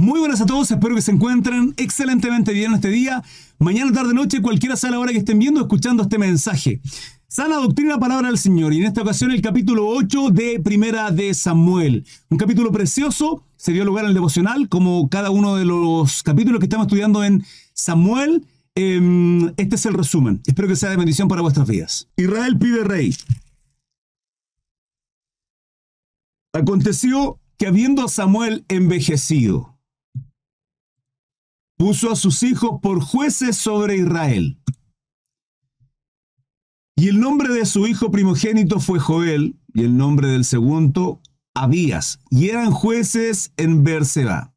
Muy buenas a todos, espero que se encuentren excelentemente bien este día. Mañana, tarde, noche, cualquiera sea la hora que estén viendo escuchando este mensaje. Sana doctrina, palabra del Señor. Y en esta ocasión el capítulo 8 de Primera de Samuel. Un capítulo precioso, se dio lugar en el devocional, como cada uno de los capítulos que estamos estudiando en Samuel. Em, este es el resumen. Espero que sea de bendición para vuestras vidas. Israel pide rey. Aconteció que habiendo Samuel envejecido, puso a sus hijos por jueces sobre Israel. Y el nombre de su hijo primogénito fue Joel, y el nombre del segundo, Abías, y eran jueces en Berseba.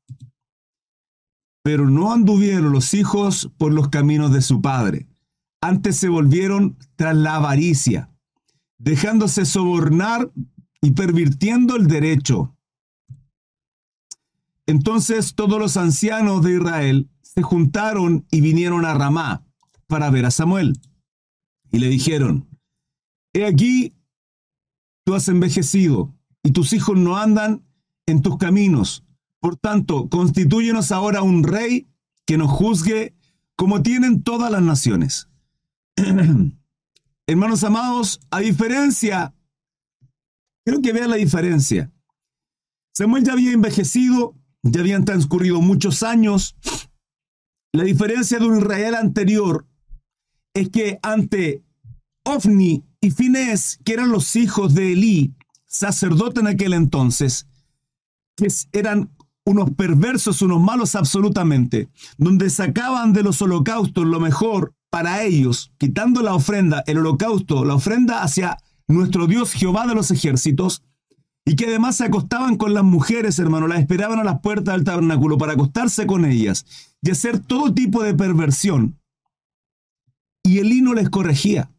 Pero no anduvieron los hijos por los caminos de su padre, antes se volvieron tras la avaricia, dejándose sobornar y pervirtiendo el derecho. Entonces todos los ancianos de Israel se juntaron y vinieron a Ramá para ver a Samuel. Y le dijeron, he aquí, tú has envejecido y tus hijos no andan en tus caminos. Por tanto, constitúyenos ahora un rey que nos juzgue como tienen todas las naciones. Hermanos amados, a diferencia, creo que vean la diferencia. Samuel ya había envejecido, ya habían transcurrido muchos años, la diferencia de un Israel anterior es que ante Ofni y Finés, que eran los hijos de Elí, sacerdote en aquel entonces, que eran unos perversos, unos malos absolutamente, donde sacaban de los holocaustos lo mejor para ellos, quitando la ofrenda, el holocausto, la ofrenda hacia nuestro Dios Jehová de los ejércitos, y que además se acostaban con las mujeres, hermano, las esperaban a las puertas del tabernáculo para acostarse con ellas y hacer todo tipo de perversión. Y Elí no les corregía.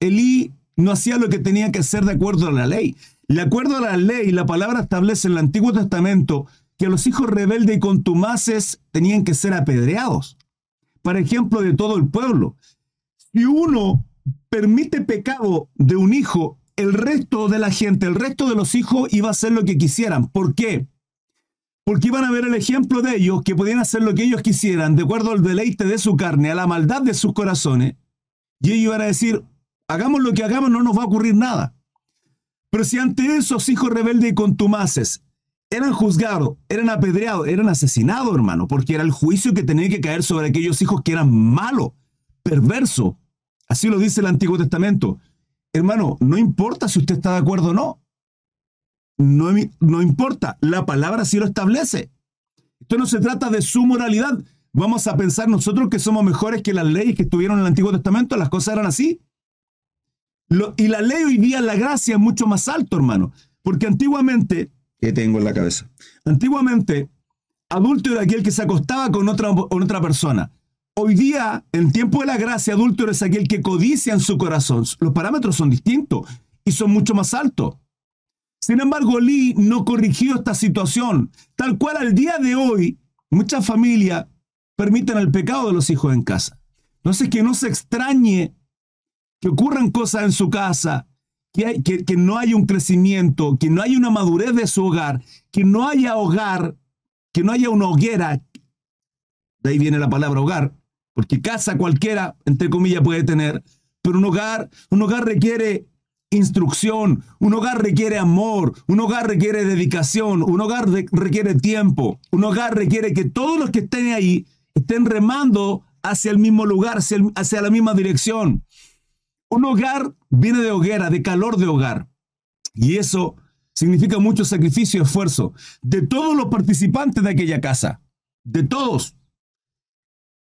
Elí no hacía lo que tenía que hacer de acuerdo a la ley. De acuerdo a la ley, la palabra establece en el Antiguo Testamento que los hijos rebeldes y contumaces tenían que ser apedreados. Para ejemplo de todo el pueblo. Si uno permite pecado de un hijo, el resto de la gente, el resto de los hijos iba a hacer lo que quisieran. ¿Por qué? Porque iban a ver el ejemplo de ellos que podían hacer lo que ellos quisieran, de acuerdo al deleite de su carne, a la maldad de sus corazones. Y ellos iban a decir, hagamos lo que hagamos, no nos va a ocurrir nada. Pero si ante esos hijos rebeldes y contumaces eran juzgados, eran apedreados, eran asesinados, hermano, porque era el juicio que tenía que caer sobre aquellos hijos que eran malos, perversos. Así lo dice el Antiguo Testamento. Hermano, no importa si usted está de acuerdo o no. No, no importa, la palabra sí lo establece. Esto no se trata de su moralidad. Vamos a pensar nosotros que somos mejores que las leyes que estuvieron en el Antiguo Testamento, las cosas eran así. y la ley hoy día, la gracia es mucho más alto, hermano. Porque antiguamente, ¿qué tengo en la cabeza? Antiguamente, adulto era aquel que se acostaba con otra, con otra persona. Hoy día, en tiempo de la gracia, adulto es aquel que codicia en su corazón. Los parámetros son distintos y son mucho más altos. Sin embargo, Lee no corrigió esta situación. Tal cual al día de hoy, muchas familias permiten el pecado de los hijos en casa. Entonces, que no se extrañe que ocurran cosas en su casa, que, que no haya un crecimiento, que no haya una madurez de su hogar, que no haya hogar, que no haya una hoguera. De ahí viene la palabra hogar, porque casa cualquiera, entre comillas, puede tener, pero un hogar, un hogar requiere instrucción, un hogar requiere amor, un hogar requiere dedicación, un hogar requiere tiempo, un hogar requiere que todos los que estén ahí estén remando hacia el mismo lugar, hacia, hacia la misma dirección. Un hogar viene de hoguera, de calor de hogar. Y eso significa mucho sacrificio y esfuerzo de todos los participantes de aquella casa, de todos.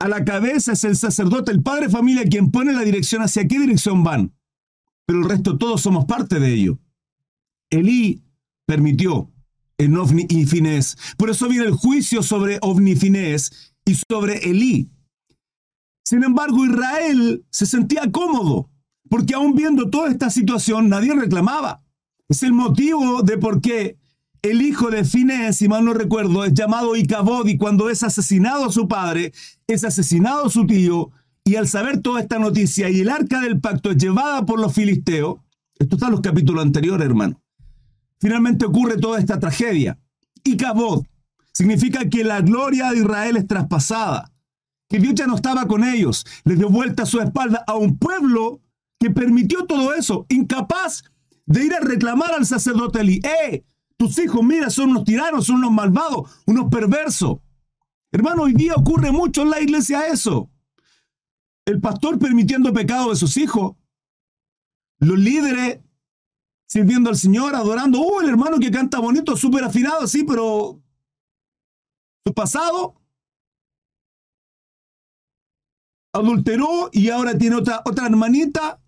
A la cabeza es el sacerdote, el padre familia, quien pone la dirección hacia qué dirección van. Pero el resto todos somos parte de ello. Elí permitió en Ovni y Finés. Por eso viene el juicio sobre Ovni Finés y sobre Elí. Sin embargo, Israel se sentía cómodo, porque aún viendo toda esta situación, nadie reclamaba. Es el motivo de por qué el hijo de Finés, si mal no recuerdo, es llamado Icabod y cuando es asesinado su padre, es asesinado su tío, y al saber toda esta noticia y el arca del pacto es llevada por los filisteos, esto está en los capítulos anteriores, hermano, finalmente ocurre toda esta tragedia. Icabod, significa que la gloria de Israel es traspasada, que Dios ya no estaba con ellos, les dio vuelta a su espalda a un pueblo que permitió todo eso, incapaz de ir a reclamar al sacerdote Eli, ¡eh! Tus hijos, mira, son unos tiranos, son unos malvados, unos perversos. Hermano, hoy día ocurre mucho en la iglesia eso. El pastor permitiendo pecado de sus hijos. Los líderes sirviendo al Señor, adorando. Uh, el hermano que canta bonito, súper afinado, sí, pero su pasado adulteró y ahora tiene otra, otra hermanita,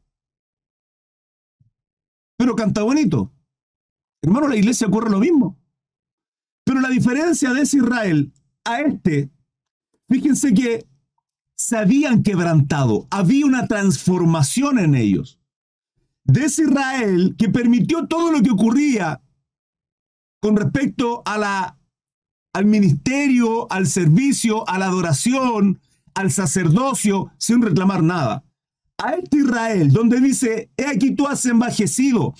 pero canta bonito. Hermano, la iglesia ocurre lo mismo. Pero la diferencia de ese Israel a este, fíjense que se habían quebrantado, había una transformación en ellos. De ese Israel que permitió todo lo que ocurría con respecto a la, al ministerio, al servicio, a la adoración, al sacerdocio, sin reclamar nada. A este Israel, donde dice, he aquí tú has envejecido,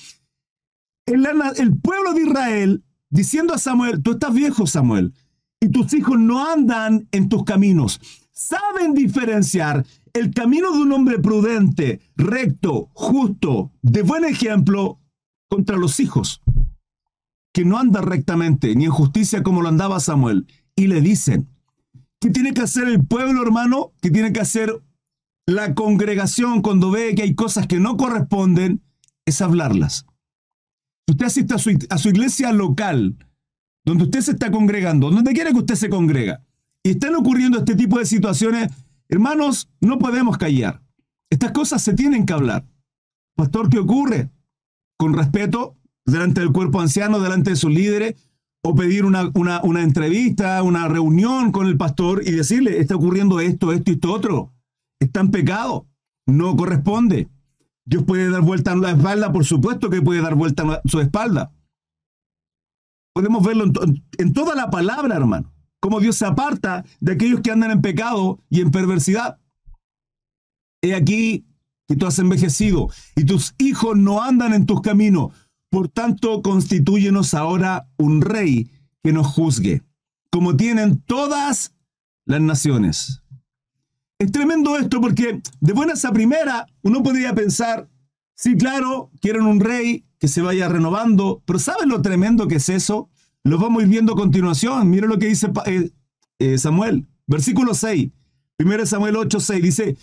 el, pueblo de Israel diciendo a Samuel, tú estás viejo Samuel, y tus hijos no andan en tus caminos. Saben diferenciar el camino de un hombre prudente, recto, justo, de buen ejemplo, contra los hijos, que no anda rectamente ni en justicia como lo andaba Samuel. Y le dicen, ¿qué tiene que hacer el pueblo, hermano? ¿Qué tiene que hacer la congregación cuando ve que hay cosas que no corresponden? Es hablarlas usted asiste a su, a su iglesia local, donde usted se está congregando, donde quiera que usted se congrega, y están ocurriendo este tipo de situaciones, hermanos, no podemos callar. Estas cosas se tienen que hablar. Pastor, ¿qué ocurre? Con respeto, delante del cuerpo anciano, delante de sus líderes, o pedir una, una, una entrevista, una reunión con el pastor y decirle, está ocurriendo esto, esto y esto otro. Está en pecado. No corresponde. Dios puede dar vuelta a la espalda, por supuesto que puede dar vuelta a su espalda. Podemos verlo en, toda la palabra, hermano. Cómo Dios se aparta de aquellos que andan en pecado y en perversidad. He aquí que tú has envejecido y tus hijos no andan en tus caminos. Por tanto, constitúyenos ahora un rey que nos juzgue, como tienen todas las naciones. Es tremendo esto porque de buenas a primera uno podría pensar, sí, claro, quieren un rey que se vaya renovando, pero ¿saben lo tremendo que es eso? Lo vamos a ir viendo a continuación. Mira lo que dice eh, eh, Samuel, versículo 6, 1 Samuel 8, 6, dice,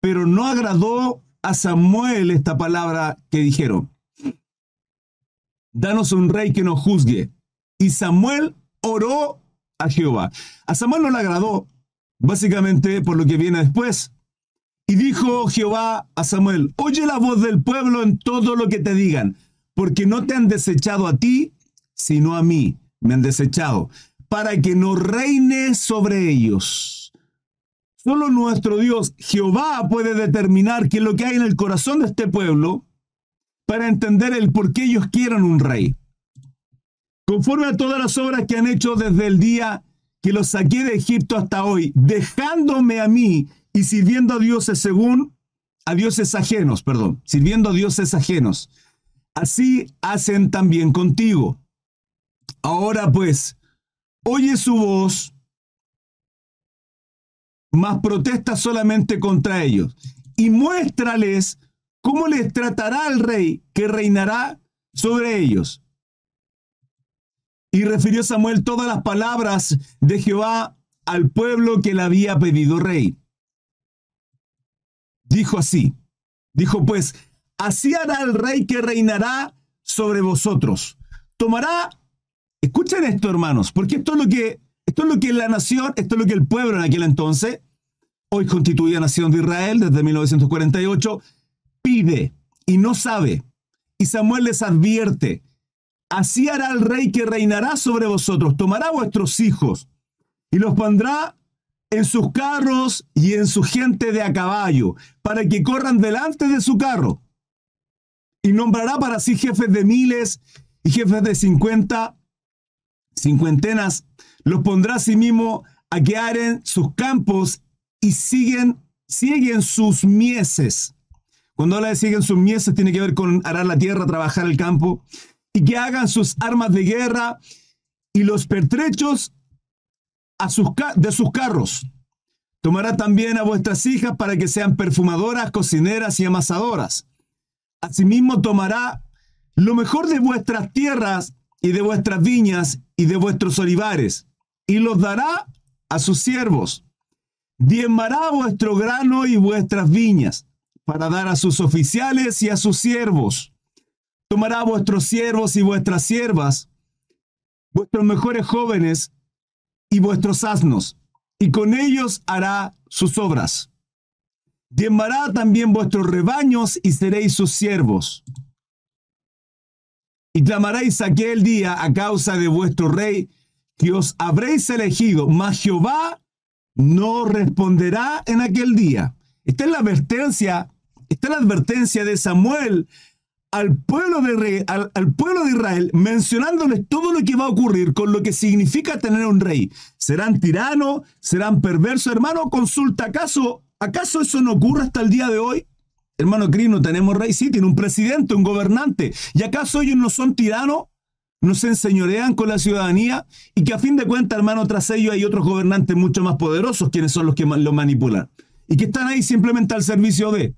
pero no agradó a Samuel esta palabra que dijeron, danos un rey que nos juzgue. Y Samuel oró a Jehová. A Samuel no le agradó básicamente por lo que viene después. Y dijo Jehová a Samuel, oye la voz del pueblo en todo lo que te digan, porque no te han desechado a ti, sino a mí, me han desechado, para que no reine sobre ellos. Solo nuestro Dios, Jehová, puede determinar qué es lo que hay en el corazón de este pueblo para entender el por qué ellos quieren un rey. Conforme a todas las obras que han hecho desde el día que los saqué de Egipto hasta hoy, dejándome a mí y sirviendo a dioses según a dioses ajenos, perdón, sirviendo a dioses ajenos. Así hacen también contigo. Ahora pues, oye su voz, mas protesta solamente contra ellos, y muéstrales cómo les tratará el rey que reinará sobre ellos. Y refirió Samuel todas las palabras de Jehová al pueblo que le había pedido rey. Dijo así, dijo pues, así hará el rey que reinará sobre vosotros. Tomará, escuchen esto hermanos, porque esto es lo que, esto es lo que la nación, esto es lo que el pueblo en aquel entonces, hoy constituida nación de Israel desde 1948, pide y no sabe. Y Samuel les advierte, Así hará el rey que reinará sobre vosotros. Tomará vuestros hijos y los pondrá en sus carros y en su gente de a caballo, para que corran delante de su carro. Y nombrará para sí jefes de miles y jefes de cincuenta, cincuentenas. Los pondrá a sí mismo a que aren sus campos y siguen, siguen sus mieses. Cuando habla de siguen sus mieses, tiene que ver con arar la tierra, trabajar el campo y que hagan sus armas de guerra y los pertrechos a sus, de sus carros. Tomará también a vuestras hijas para que sean perfumadoras, cocineras y amasadoras. Asimismo tomará lo mejor de vuestras tierras y de vuestras viñas y de vuestros olivares, y los dará a sus siervos. Diezmará vuestro grano y vuestras viñas, para dar a sus oficiales y a sus siervos. Tomará vuestros siervos y vuestras siervas, vuestros mejores jóvenes y vuestros asnos, y con ellos hará sus obras. Diezmará también vuestros rebaños y seréis sus siervos. Y clamaréis aquel día a causa de vuestro rey que os habréis elegido, mas Jehová no responderá en aquel día. Esta es la advertencia, esta es la advertencia de Samuel al pueblo de, al, pueblo de Israel, mencionándoles todo lo que va a ocurrir con lo que significa tener un rey. ¿Serán tiranos? ¿Serán perversos? Hermano, consulta, ¿acaso, ¿acaso eso no ocurre hasta el día de hoy? Hermano Cris, no tenemos rey, sí, tiene un presidente, un gobernante. ¿Y acaso ellos no son tiranos? ¿No se enseñorean con la ciudadanía? Y que a fin de cuentas, hermano, tras ellos hay otros gobernantes mucho más poderosos, quienes son los que lo manipulan. Y que están ahí simplemente al servicio de,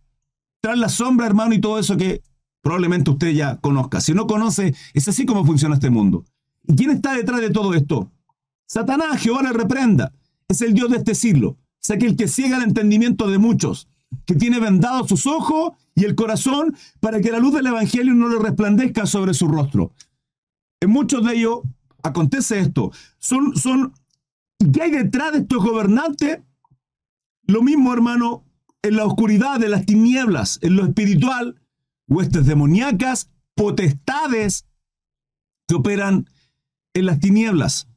tras la sombra, hermano, y todo eso que probablemente usted ya conozca. Si no conoce, es así como funciona este mundo. ¿Y quién está detrás de todo esto? Satanás, Jehová le reprenda. Es el Dios de este siglo. Es aquel que ciega el entendimiento de muchos, que tiene vendados sus ojos y el corazón para que la luz del Evangelio no le resplandezca sobre su rostro. En muchos de ellos acontece esto. Son, son, ¿Qué hay detrás de estos gobernantes? Lo mismo, hermano, en la oscuridad de las tinieblas, en lo espiritual, huestes demoníacas, potestades que operan en las tinieblas.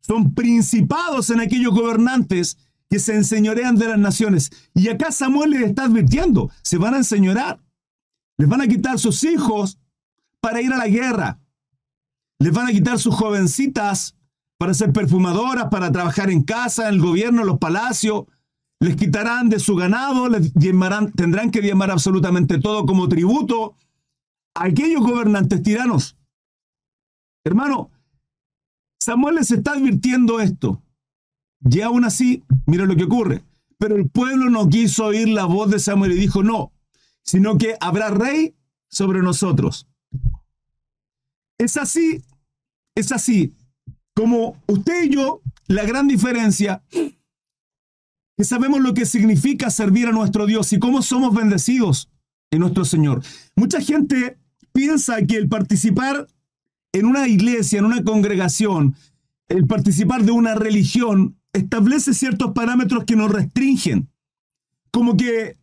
Son principados en aquellos gobernantes que se enseñorean de las naciones. Y acá Samuel les está advirtiendo, se van a enseñorar. Les van a quitar sus hijos para ir a la guerra. Les van a quitar sus jovencitas para ser perfumadoras, para trabajar en casa, en el gobierno, en los palacios les quitarán de su ganado, les tendrán que diezmar absolutamente todo como tributo a aquellos gobernantes tiranos. Hermano, Samuel les está advirtiendo esto. Y aún así, mira lo que ocurre. Pero el pueblo no quiso oír la voz de Samuel y dijo, no, sino que habrá rey sobre nosotros. Es así, es así. Como usted y yo, la gran diferencia que sabemos lo que significa servir a nuestro Dios y cómo somos bendecidos en nuestro Señor. Mucha gente piensa que el participar en una iglesia, en una congregación, el participar de una religión, establece ciertos parámetros que nos restringen. Como que,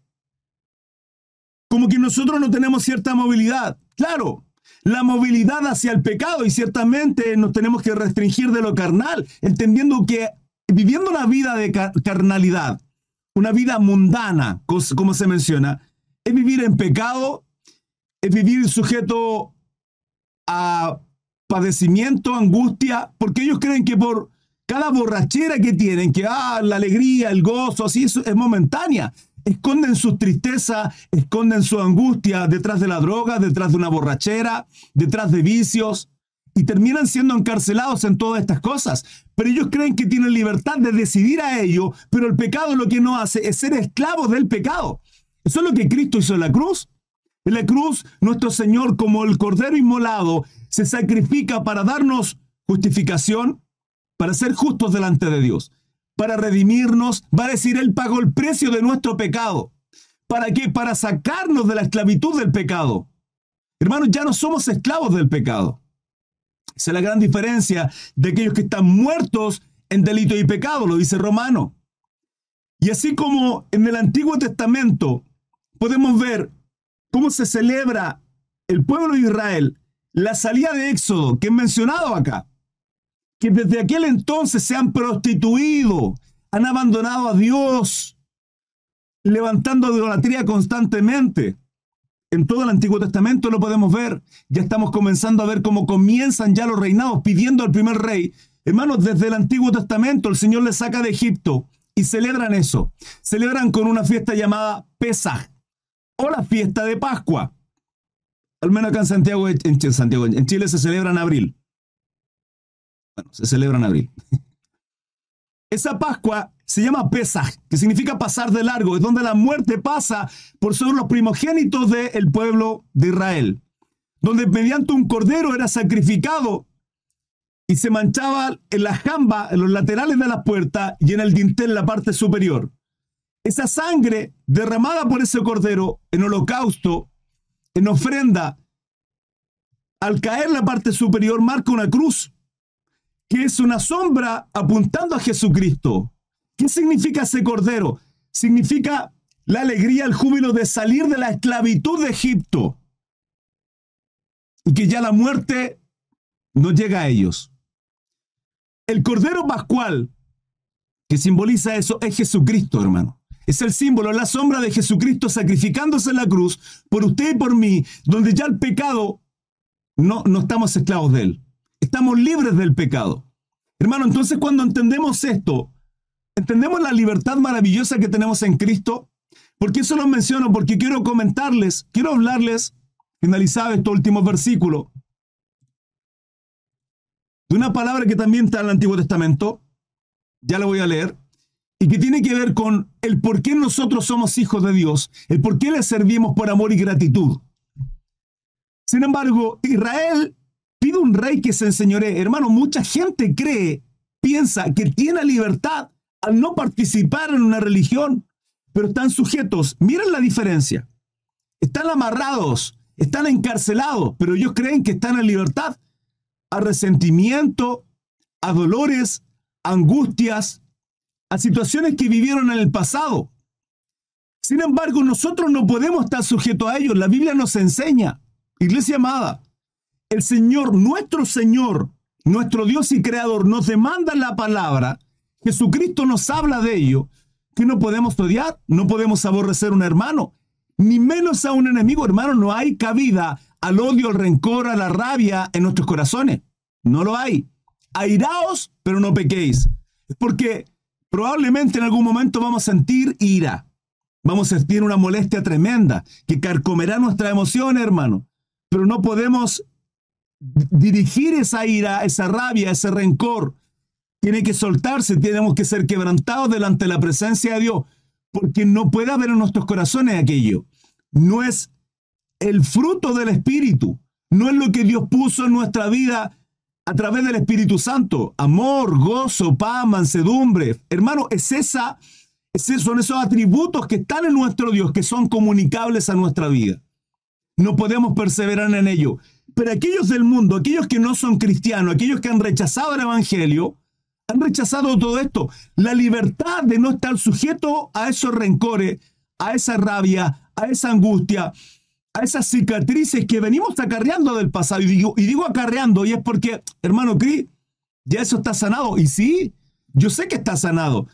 como que nosotros no tenemos cierta movilidad. Claro, la movilidad hacia el pecado y ciertamente nos tenemos que restringir de lo carnal, entendiendo que viviendo una vida de carnalidad, una vida mundana, como se menciona, es vivir en pecado, es vivir sujeto a padecimiento, angustia, porque ellos creen que por cada borrachera que tienen, que ah, la alegría, el gozo, así es, es momentánea. Esconden su tristeza, esconden su angustia detrás de la droga, detrás de una borrachera, detrás de vicios y terminan siendo encarcelados en todas estas cosas. Pero ellos creen que tienen libertad de decidir a ello, pero el pecado lo que no hace es ser esclavos del pecado. Eso es lo que Cristo hizo en la cruz. En la cruz, nuestro Señor, como el Cordero inmolado, se sacrifica para darnos justificación, para ser justos delante de Dios, para redimirnos, va a decir, Él pagó el precio de nuestro pecado. ¿Para qué? Para sacarnos de la esclavitud del pecado. Hermanos, ya no somos esclavos del pecado. Esa es la gran diferencia de aquellos que están muertos en delito y pecado, lo dice Romano. Y así como en el Antiguo Testamento podemos ver cómo se celebra el pueblo de Israel la salida de Éxodo, que es mencionado acá, que desde aquel entonces se han prostituido, han abandonado a Dios, levantando idolatría constantemente. En todo el Antiguo Testamento lo podemos ver. Ya estamos comenzando a ver cómo comienzan ya los reinados pidiendo al primer rey. Hermanos, desde el Antiguo Testamento el Señor les saca de Egipto y celebran eso. Celebran con una fiesta llamada Pesaj o la fiesta de Pascua. Al menos acá en Santiago, en Santiago, en Chile se celebra en abril. Bueno, se celebra en abril. esa Pascua se llama Pesaj, que significa pasar de largo, es donde la muerte pasa por sobre los primogénitos del pueblo de Israel, donde mediante un cordero era sacrificado y se manchaba en la jamba, en los laterales de la puerta y en el dintel la parte superior. Esa sangre derramada por ese cordero en holocausto, en ofrenda, al caer la parte superior marca una cruz, que es una sombra apuntando a Jesucristo. ¿Qué significa ese cordero? Significa la alegría, el júbilo de salir de la esclavitud de Egipto. Y que ya la muerte no llega a ellos. El cordero pascual que simboliza eso es Jesucristo, hermano. Es el símbolo, la sombra de Jesucristo sacrificándose en la cruz por usted y por mí, donde ya el pecado no, no estamos esclavos de él. Estamos libres del pecado. Hermano, entonces cuando entendemos esto, entendemos la libertad maravillosa que tenemos en Cristo. ¿Por qué eso lo menciono? Porque quiero comentarles, quiero hablarles, finalizado este último versículo, de una palabra que también está en el Antiguo Testamento, ya la voy a leer, y que tiene que ver con el por qué nosotros somos hijos de Dios, el por qué le servimos por amor y gratitud. Sin embargo, Israel pide un rey que se enseñore. Hermano, mucha gente cree, piensa que tiene libertad al no participar en una religión, pero están sujetos. Miren la diferencia. Están amarrados, están encarcelados, pero ellos creen que están en libertad a resentimiento, a dolores, angustias, a situaciones que vivieron en el pasado. Sin embargo, nosotros no podemos estar sujetos a ellos. La Biblia nos enseña, iglesia amada, el Señor, nuestro Señor, nuestro Dios y Creador, nos demanda la palabra. Jesucristo nos habla de ello, que no podemos odiar, no podemos aborrecer a un hermano, ni menos a un enemigo, hermano. No hay cabida al odio, al rencor, a la rabia en nuestros corazones. No lo hay. Airaos, pero no pequéis. Porque probablemente en algún momento vamos a sentir ira. Vamos a sentir una molestia tremenda que carcomerá nuestra emoción, hermano. Pero no podemos dirigir esa ira, esa rabia, ese rencor. Tiene que soltarse, tenemos que ser quebrantados delante de la presencia de Dios, porque no puede haber en nuestros corazones aquello. No es el fruto del Espíritu, no es lo que Dios puso en nuestra vida a través del Espíritu Santo. Amor, gozo, paz, mansedumbre. Hermano, es esa, son esos atributos que están en nuestro Dios, que son comunicables a nuestra vida. No podemos perseverar en ello. Pero aquellos del mundo, aquellos que no son cristianos, aquellos que han rechazado el Evangelio, han rechazado todo esto. La libertad de no estar sujeto a esos rencores, a esa rabia, a esa angustia, a esas cicatrices que venimos acarreando del pasado. Y digo, y digo acarreando, y es porque, hermano Cris, ya eso está sanado. Y sí, yo sé que está sanado.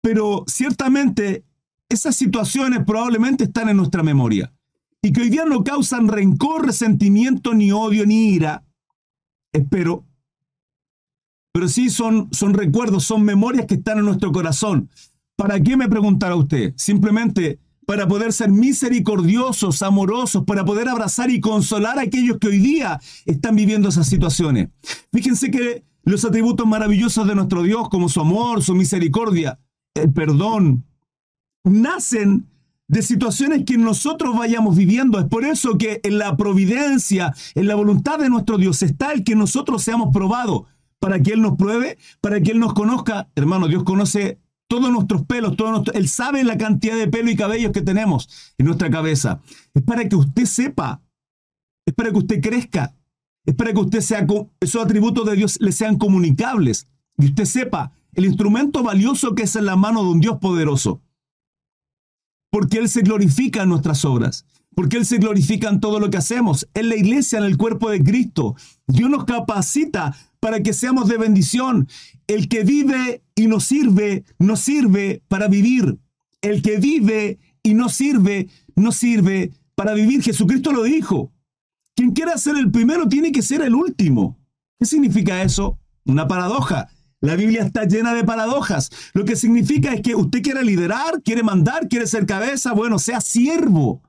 Pero ciertamente esas situaciones probablemente están en nuestra memoria y que hoy día no causan rencor, resentimiento, ni odio, ni ira, espero, pero sí son, son recuerdos, son memorias que están en nuestro corazón. ¿Para qué me preguntará usted? Simplemente para poder ser misericordiosos, amorosos, para poder abrazar y consolar a aquellos que hoy día están viviendo esas situaciones. Fíjense que los atributos maravillosos de nuestro Dios, como su amor, su misericordia, el perdón, nacen de situaciones que nosotros vayamos viviendo. Es por eso que en la providencia, en la voluntad de nuestro Dios está el que nosotros seamos probados, para que Él nos pruebe, para que Él nos conozca. Hermano, Dios conoce todos nuestros pelos, todo Él sabe la cantidad de pelo y cabellos que tenemos en nuestra cabeza. Es para que usted sepa, es para que usted crezca, es para que usted sea, esos atributos de Dios le sean comunicables y usted sepa el instrumento valioso que es en la mano de un Dios poderoso porque Él se glorifica en nuestras obras, porque Él se glorifica en todo lo que hacemos, en la iglesia, en el cuerpo de Cristo. Dios nos capacita para que seamos de bendición. El que vive y no sirve, no sirve para vivir. El que vive y no sirve, no sirve para vivir. Jesucristo lo dijo. Quien quiera ser el primero tiene que ser el último. ¿Qué significa eso? Una paradoja. La Biblia está llena de paradojas. Lo que significa es que usted quiere liderar, quiere mandar, quiere ser cabeza, bueno, sea siervo.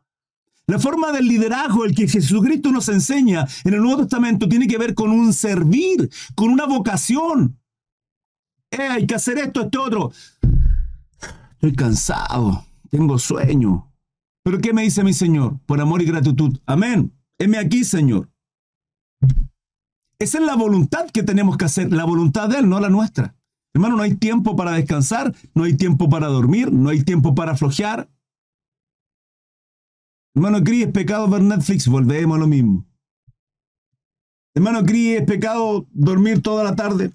La forma del liderazgo, el que Jesucristo nos enseña en el Nuevo Testamento, tiene que ver con un servir, con una vocación. Eh, hay que hacer esto, esto, otro. Estoy cansado, tengo sueño. Pero ¿qué me dice mi Señor? Por amor y gratitud. Amén. Heme aquí, Señor. Esa es la voluntad que tenemos que hacer, la voluntad de Él, no la nuestra. Hermano, no hay tiempo para descansar, no hay tiempo para dormir, no hay tiempo para flojear. Hermano Cris, es pecado ver Netflix, volvemos a lo mismo. Hermano Cris, es pecado dormir toda la tarde.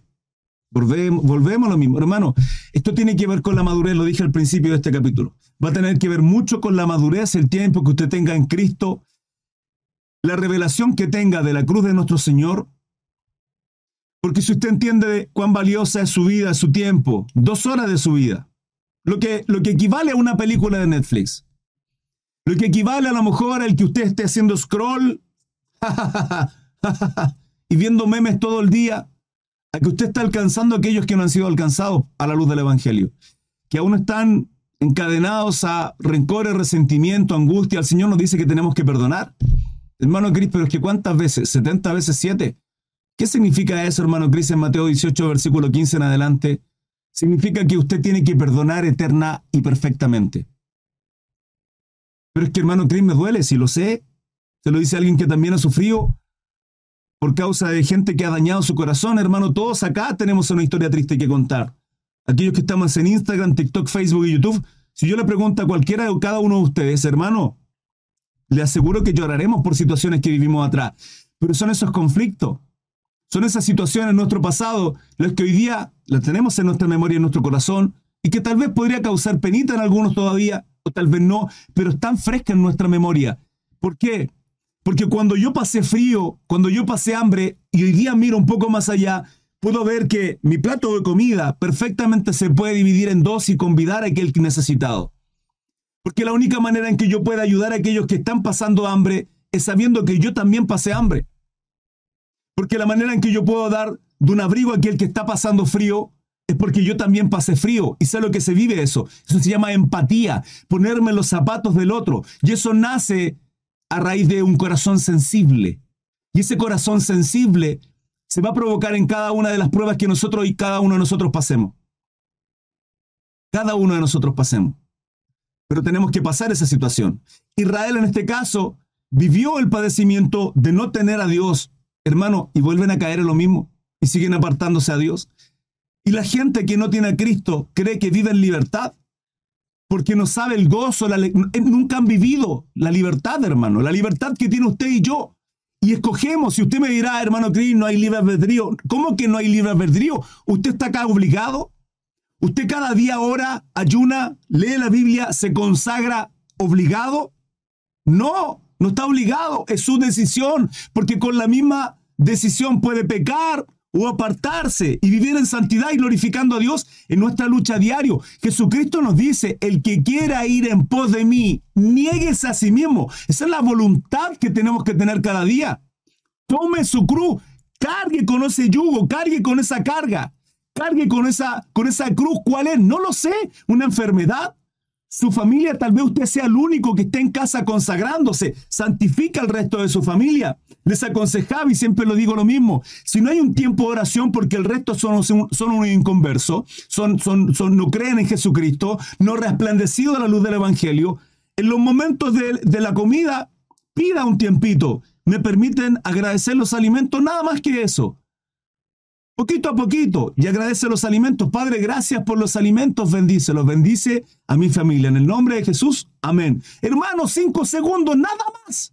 Volvemos, volvemos a lo mismo. Hermano, esto tiene que ver con la madurez, lo dije al principio de este capítulo. Va a tener que ver mucho con la madurez, el tiempo que usted tenga en Cristo, la revelación que tenga de la cruz de nuestro Señor, porque si usted entiende cuán valiosa es su vida, su tiempo, dos horas de su vida, lo que, lo que equivale a una película de Netflix, lo que equivale a lo mejor al que usted esté haciendo scroll y viendo memes todo el día, a que usted está alcanzando a aquellos que no han sido alcanzados a la luz del Evangelio, que aún están encadenados a rencores, resentimiento, angustia. El Señor nos dice que tenemos que perdonar. Hermano Cristo, pero es que ¿cuántas veces? ¿70 veces 7? ¿Qué significa eso, hermano Cris, en Mateo 18, versículo 15 en adelante? Significa que usted tiene que perdonar eterna y perfectamente. Pero es que, hermano Cris, me duele, si lo sé. Se lo dice alguien que también ha sufrido por causa de gente que ha dañado su corazón. Hermano, todos acá tenemos una historia triste que contar. Aquellos que estamos en Instagram, TikTok, Facebook y YouTube, si yo le pregunto a cualquiera o cada uno de ustedes, hermano, le aseguro que lloraremos por situaciones que vivimos atrás. Pero son esos conflictos, son esas situaciones en nuestro pasado las que hoy día las tenemos en nuestra memoria, en nuestro corazón, y que tal vez podría causar penita en algunos todavía, o tal vez no, pero están frescas en nuestra memoria. ¿Por qué? Porque cuando yo pasé frío, cuando yo pasé hambre, y hoy día miro un poco más allá, puedo ver que mi plato de comida perfectamente se puede dividir en dos y convidar a aquel necesitado. Porque la única manera en que yo pueda ayudar a aquellos que están pasando hambre es sabiendo que yo también pasé hambre. Porque la manera en que yo puedo dar de un abrigo a aquel que está pasando frío es porque yo también pasé frío y sé lo que se vive eso. Eso se llama empatía, ponerme los zapatos del otro. Y eso nace a raíz de un corazón sensible. Y ese corazón sensible se va a provocar en cada una de las pruebas que nosotros y cada uno de nosotros pasemos. Cada uno de nosotros pasemos. Pero tenemos que pasar esa situación. Israel en este caso vivió el padecimiento de no tener a Dios hermano, y vuelven a caer en lo mismo y siguen apartándose a Dios. Y la gente que no tiene a Cristo cree que vive en libertad porque no sabe el gozo, eh, nunca han vivido la libertad, hermano, la libertad que tiene usted y yo. Y escogemos, si usted me dirá, hermano Cris, no hay libre albedrío, ¿cómo que no hay libre albedrío? ¿Usted está acá obligado? ¿Usted cada día ora, ayuna, lee la Biblia, se consagra obligado? No, no está obligado, es su decisión, porque con la misma decisión puede pecar o apartarse y vivir en santidad y glorificando a Dios en nuestra lucha diario. Jesucristo nos dice, el que quiera ir en pos de mí, nieguese a sí mismo. Esa es la voluntad que tenemos que tener cada día. Tome su cruz, cargue con ese yugo, cargue con esa carga, cargue con esa, con esa cruz. ¿Cuál es? No lo sé. ¿Una enfermedad? Su familia, tal vez usted sea el único que esté en casa consagrándose. Santifica al resto de su familia. Les aconsejaba y siempre lo digo lo mismo. Si no hay un tiempo de oración porque el resto son, son un inconverso, no creen en Jesucristo, no resplandecido a la luz del Evangelio, en los momentos de la comida, pida un tiempito. Me permiten agradecer los alimentos, nada más que eso poquito a poquito, y agradece los alimentos. Padre, gracias por los alimentos, bendícelos, bendice a mi familia. En el nombre de Jesús, amén. Hermano, cinco segundos, nada más.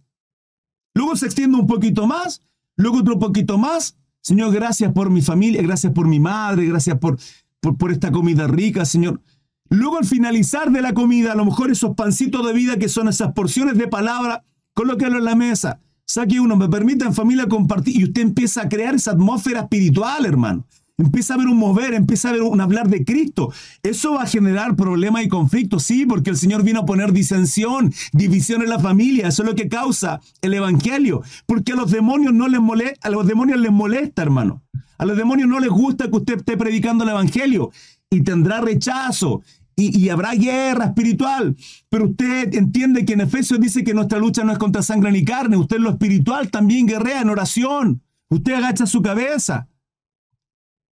Luego se extiende un poquito más, luego otro poquito más. Señor, gracias por mi familia, gracias por mi madre, gracias por, por, esta comida rica, Señor. Luego al finalizar de la comida, a lo mejor esos pancitos de vida que son esas porciones de palabra, colóquelo en la mesa saque uno, me permita en familia compartir y usted empieza a crear esa atmósfera espiritual, hermano. Empieza a ver un mover, empieza a ver un hablar de Cristo. Eso va a generar problemas y conflictos, sí, porque el Señor vino a poner disensión, división en la familia. Eso es lo que causa el Evangelio. Porque a los demonios no les molesta, a los demonios les molesta, hermano. A los demonios no les gusta que usted esté predicando el Evangelio y tendrá rechazo y, habrá guerra espiritual. Pero usted entiende que en Efesios dice que nuestra lucha no es contra sangre ni carne. Usted lo espiritual también guerrea en oración. Usted agacha su cabeza.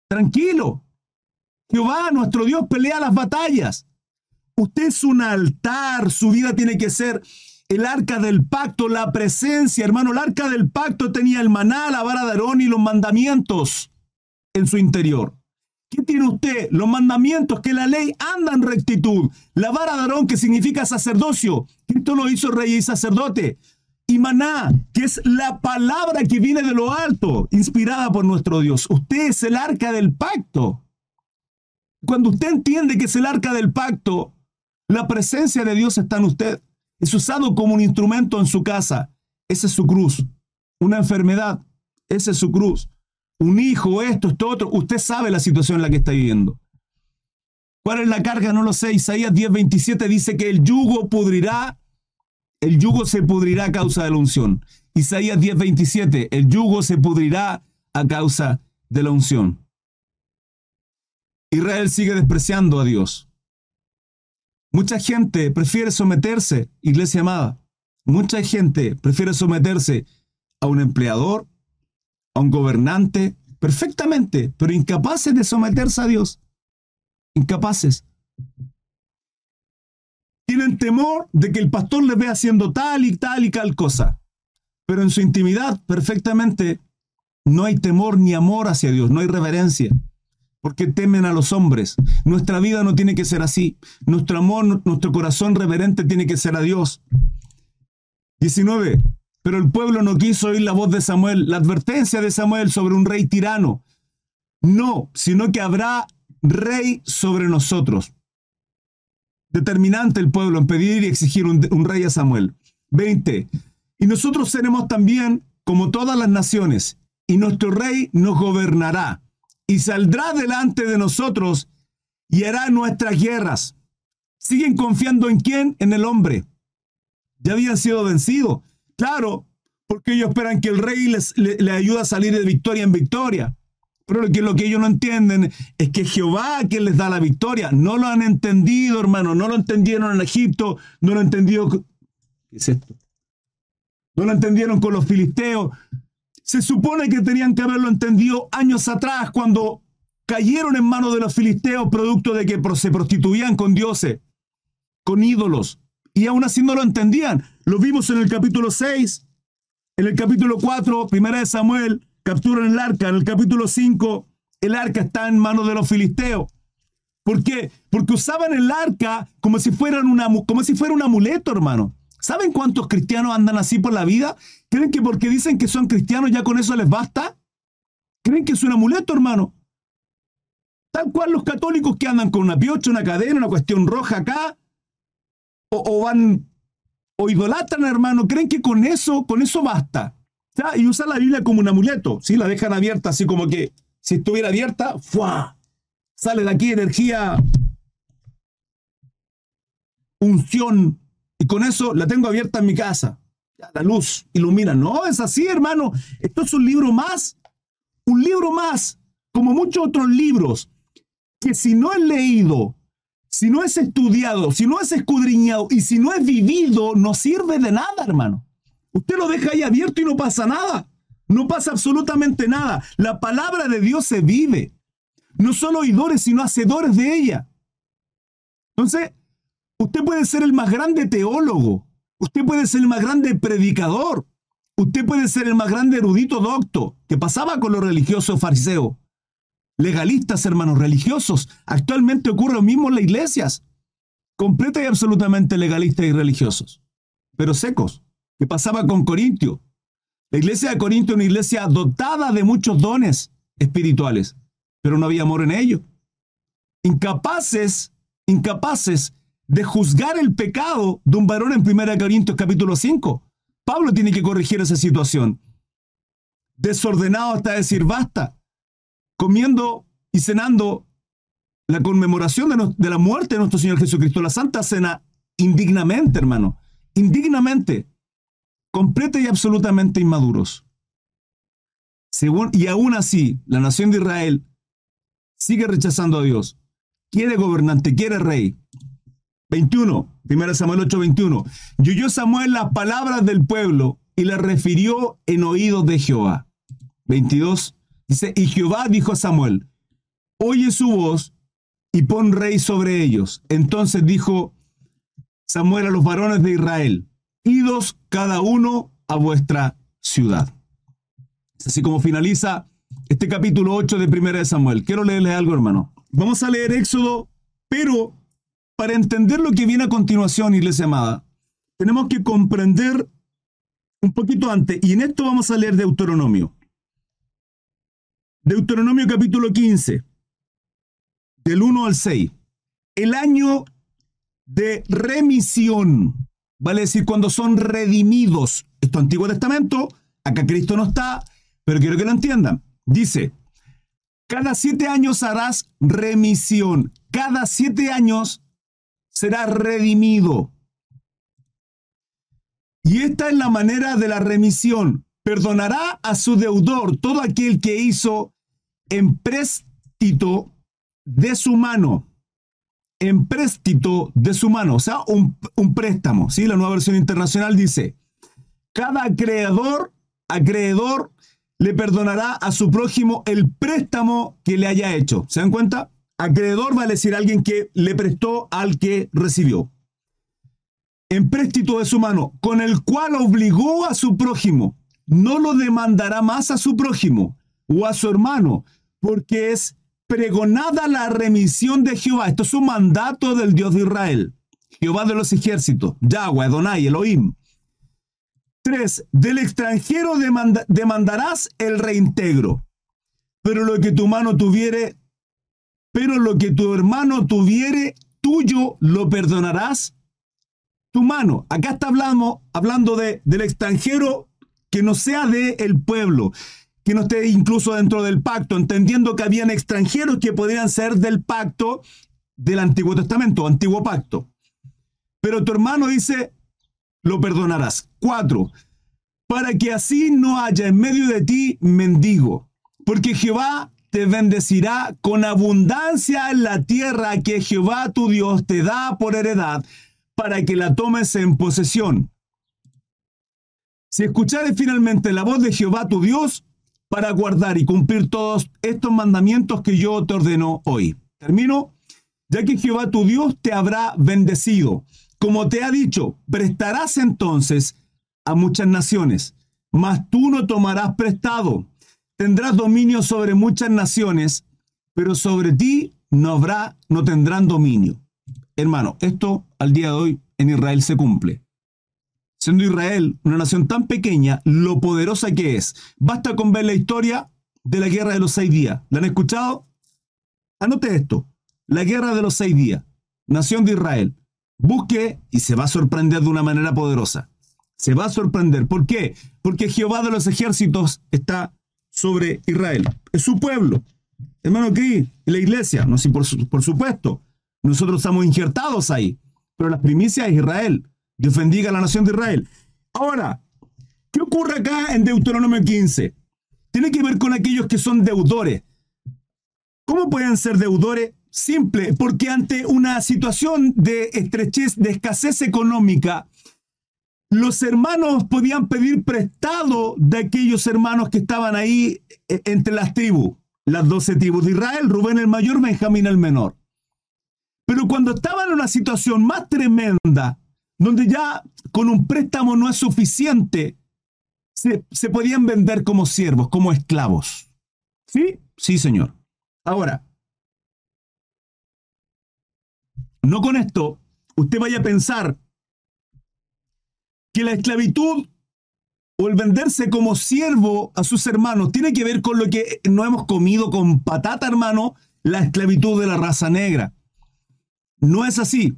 Tranquilo. Jehová, nuestro Dios, pelea las batallas. Usted es un altar, su vida tiene que ser el arca del pacto, la presencia, hermano. El arca del pacto tenía el maná, la vara de Aarón y los mandamientos en su interior. ¿Qué tiene usted? Los mandamientos, que la ley anda en rectitud. La vara de Aarón, que significa sacerdocio. Cristo lo hizo rey y sacerdote. Y maná, que es la palabra que viene de lo alto, inspirada por nuestro Dios. Usted es el arca del pacto. Cuando usted entiende que es el arca del pacto, la presencia de Dios está en usted. Es usado como un instrumento en su casa. Esa es su cruz. Una enfermedad. Esa es su cruz. Un hijo, esto, esto, otro. Usted sabe la situación en la que está viviendo. ¿Cuál es la carga? No lo sé. Isaías 10:27 dice que el yugo pudrirá, el yugo se pudrirá a causa de la unción. Isaías 10:27, el yugo se pudrirá a causa de la unción. Israel sigue despreciando a Dios. Mucha gente prefiere someterse, iglesia amada, mucha gente prefiere someterse a un empleador, a un gobernante, perfectamente, pero incapaces de someterse a Dios. Incapaces. Tienen temor de que el pastor les vea haciendo tal y tal y tal cosa. Pero en su intimidad, perfectamente, no hay temor ni amor hacia Dios, no hay reverencia porque temen a los hombres. Nuestra vida no tiene que ser así. Nuestro amor, nuestro corazón reverente tiene que ser a Dios. 19. Pero el pueblo no quiso oír la voz de Samuel, la advertencia de Samuel sobre un rey tirano. No, sino que habrá rey sobre nosotros. Determinante el pueblo en pedir y exigir un, rey a Samuel. 20. Y nosotros seremos también como todas las naciones, y nuestro rey nos gobernará y saldrá delante de nosotros y hará nuestras guerras. Siguen confiando en quién? En el hombre. Ya habían sido vencidos. Claro, porque ellos esperan que el rey les, le, ayude a salir de victoria en victoria. Pero lo que, lo que ellos no entienden es que Jehová quien les da la victoria. No lo han entendido, hermano. No lo entendieron en Egipto. No lo entendió. ¿Qué es esto? No lo entendieron con los filisteos. Se supone que tenían que haberlo entendido años atrás cuando cayeron en manos de los filisteos producto de que se prostituían con dioses, con ídolos, y aún así no lo entendían. Lo vimos en el capítulo 6, en el capítulo 4, primera de Samuel, capturan el arca, en el capítulo 5, el arca está en manos de los filisteos. ¿Por qué? Porque usaban el arca como si, fueran una, como si fuera un amuleto, hermano. ¿Saben cuántos cristianos andan así por la vida? ¿Creen que porque dicen que son cristianos ya con eso les basta? ¿Creen que es un amuleto, hermano? Tal cual los católicos que andan con una piocha, una cadena, una cuestión roja acá, o, van, o idolatran, hermano, creen que con eso, con eso basta. Y usan la Biblia como un amuleto, ¿sí? La dejan abierta así como que si estuviera abierta, ¡fua! Sale de aquí energía, unción, y con eso la tengo abierta en mi casa. La luz ilumina. No, es así, hermano. Esto es un libro más. Un libro más, como muchos otros libros, que si no es leído, si no es estudiado, si no es escudriñado y si no es vivido, no sirve de nada, hermano. Usted lo deja ahí abierto y no pasa nada. No pasa absolutamente nada. La palabra de Dios se vive. No solo oidores, sino hacedores de ella. Entonces, Usted puede ser el más grande teólogo, usted puede ser el más grande predicador, usted puede ser el más grande erudito docto, que pasaba con los religiosos fariseos. Legalistas, hermanos religiosos. Actualmente ocurre lo mismo en las iglesias. Completa y absolutamente legalistas y religiosos. Pero secos, que pasaba con Corintio. La iglesia de Corintio es una iglesia dotada de muchos dones espirituales, pero no había amor en ello. Incapaces, incapaces de juzgar el pecado de un varón en 1 Corintios capítulo 5. Pablo tiene que corregir esa situación. Desordenado hasta decir basta, comiendo y cenando la conmemoración de, la muerte de nuestro Señor Jesucristo, la Santa Cena, indignamente, hermano, indignamente, completa y absolutamente inmaduros. Y aún así, la nación de Israel sigue rechazando a Dios. Quiere gobernante, quiere rey, 21, 1 Samuel 8, 21. Y oyó Samuel las palabras del pueblo y las refirió en oídos de Jehová. 22, dice, y Jehová dijo a Samuel, oye su voz y pon rey sobre ellos. Entonces dijo Samuel a los varones de Israel, idos cada uno a vuestra ciudad. así como finaliza este capítulo 8 de Primera de Samuel. Quiero leerle algo, hermano. Vamos a leer Éxodo, pero para entender lo que viene a continuación, iglesia amada, tenemos que comprender un poquito antes, y en esto vamos a leer Deuteronomio. Deuteronomio capítulo 15, del 1 al 6. El año de remisión, vale decir, cuando son redimidos. Esto Antiguo Testamento, acá Cristo no está, pero quiero que lo entiendan. Dice, cada siete años harás remisión. Cada siete años será redimido. Y esta es la manera de la remisión. Perdonará a su deudor todo aquel que hizo empréstito de su mano. Empréstito de su mano, o sea, un, un préstamo. ¿sí? La nueva versión internacional dice, cada acreedor, acreedor le perdonará a su prójimo el préstamo que le haya hecho. ¿Se dan cuenta? Acreedor va a decir alguien que le prestó al que recibió. Empréstito de su mano, con el cual obligó a su prójimo. No lo demandará más a su prójimo o a su hermano, porque es pregonada la remisión de Jehová. Esto es un mandato del Dios de Israel. Jehová de los ejércitos, Yahweh, Adonai, Elohim. 3. Del extranjero demandarás el reintegro. Pero lo que tu mano tuviere, pero lo que tu hermano tuviere, tuyo lo perdonarás tu mano. Acá está hablando, hablando de, del extranjero que no sea del el pueblo, que no esté incluso dentro del pacto, entendiendo que habían extranjeros que podrían ser del pacto del Antiguo Testamento, Antiguo Pacto. Pero tu hermano dice, lo perdonarás. Cuatro, para que así no haya en medio de ti mendigo, porque Jehová te bendecirá con abundancia en la tierra que Jehová tu Dios te da por heredad, para que la tomes en posesión. Si escuchares finalmente la voz de Jehová tu Dios, para guardar y cumplir todos estos mandamientos que yo te ordeno hoy. Termino, ya que Jehová tu Dios te habrá bendecido como te ha dicho, prestarás entonces a muchas naciones, mas tú no tomarás prestado. Tendrás dominio sobre muchas naciones, pero sobre ti no habrá, no tendrán dominio. Hermano, esto al día de hoy en Israel se cumple. Siendo Israel una nación tan pequeña, lo poderosa que es. Basta con ver la historia de la guerra de los seis días. ¿La han escuchado? Anote esto. La guerra de los seis días. Nación de Israel. Busque y se va a sorprender de una manera poderosa. Se va a sorprender. ¿Por qué? Porque Jehová de los ejércitos está sobre Israel. Es su pueblo. Hermano Cris, la iglesia, no, sí, por, por supuesto. Nosotros estamos injertados ahí. Pero la primicia es Israel. Dios a la nación de Israel. Ahora, ¿qué ocurre acá en Deuteronomio 15? Tiene que ver con aquellos que son deudores. ¿Cómo pueden ser deudores? Simple, porque ante una situación de estrechez, de escasez económica, los hermanos podían pedir prestado de aquellos hermanos que estaban ahí eh, entre las tribus, las doce tribus de Israel, Rubén el mayor, Benjamín el menor. Pero cuando estaban en una situación más tremenda, donde ya con un préstamo no es suficiente, se, se podían vender como siervos, como esclavos. ¿Sí? Sí, señor. Ahora, No con esto usted vaya a pensar que la esclavitud o el venderse como siervo a sus hermanos tiene que ver con lo que no hemos comido con patata, hermano, la esclavitud de la raza negra. No es así.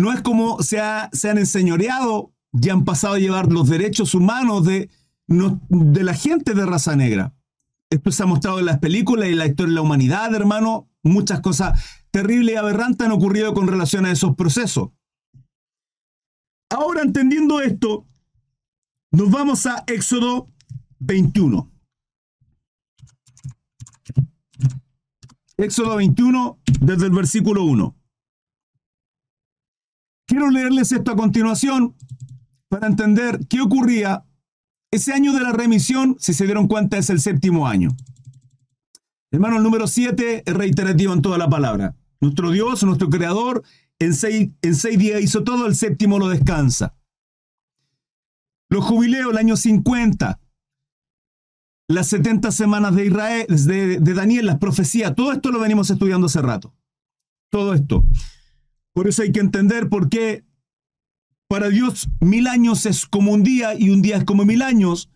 No es como se, han enseñoreado y han pasado a llevar los derechos humanos de, de la gente de raza negra. Esto se ha mostrado en las películas y en la historia de la humanidad, hermano. Muchas cosas terrible y aberrante han ocurrido con relación a esos procesos. Ahora, entendiendo esto, nos vamos a Éxodo 21. Éxodo 21, desde el versículo 1. Quiero leerles esto a continuación para entender qué ocurría. Ese año de la remisión, si se dieron cuenta, es el séptimo año. Hermano, el número 7 es reiterativo en toda la palabra. Nuestro Dios, nuestro Creador, en seis, en seis días hizo todo, el séptimo lo descansa. Los jubileos, el año 50, las 70 semanas de Israel, de, de Daniel, las profecías, todo esto lo venimos estudiando hace rato. Todo esto. Por eso hay que entender por qué para Dios mil años es como un día y un día es como mil años.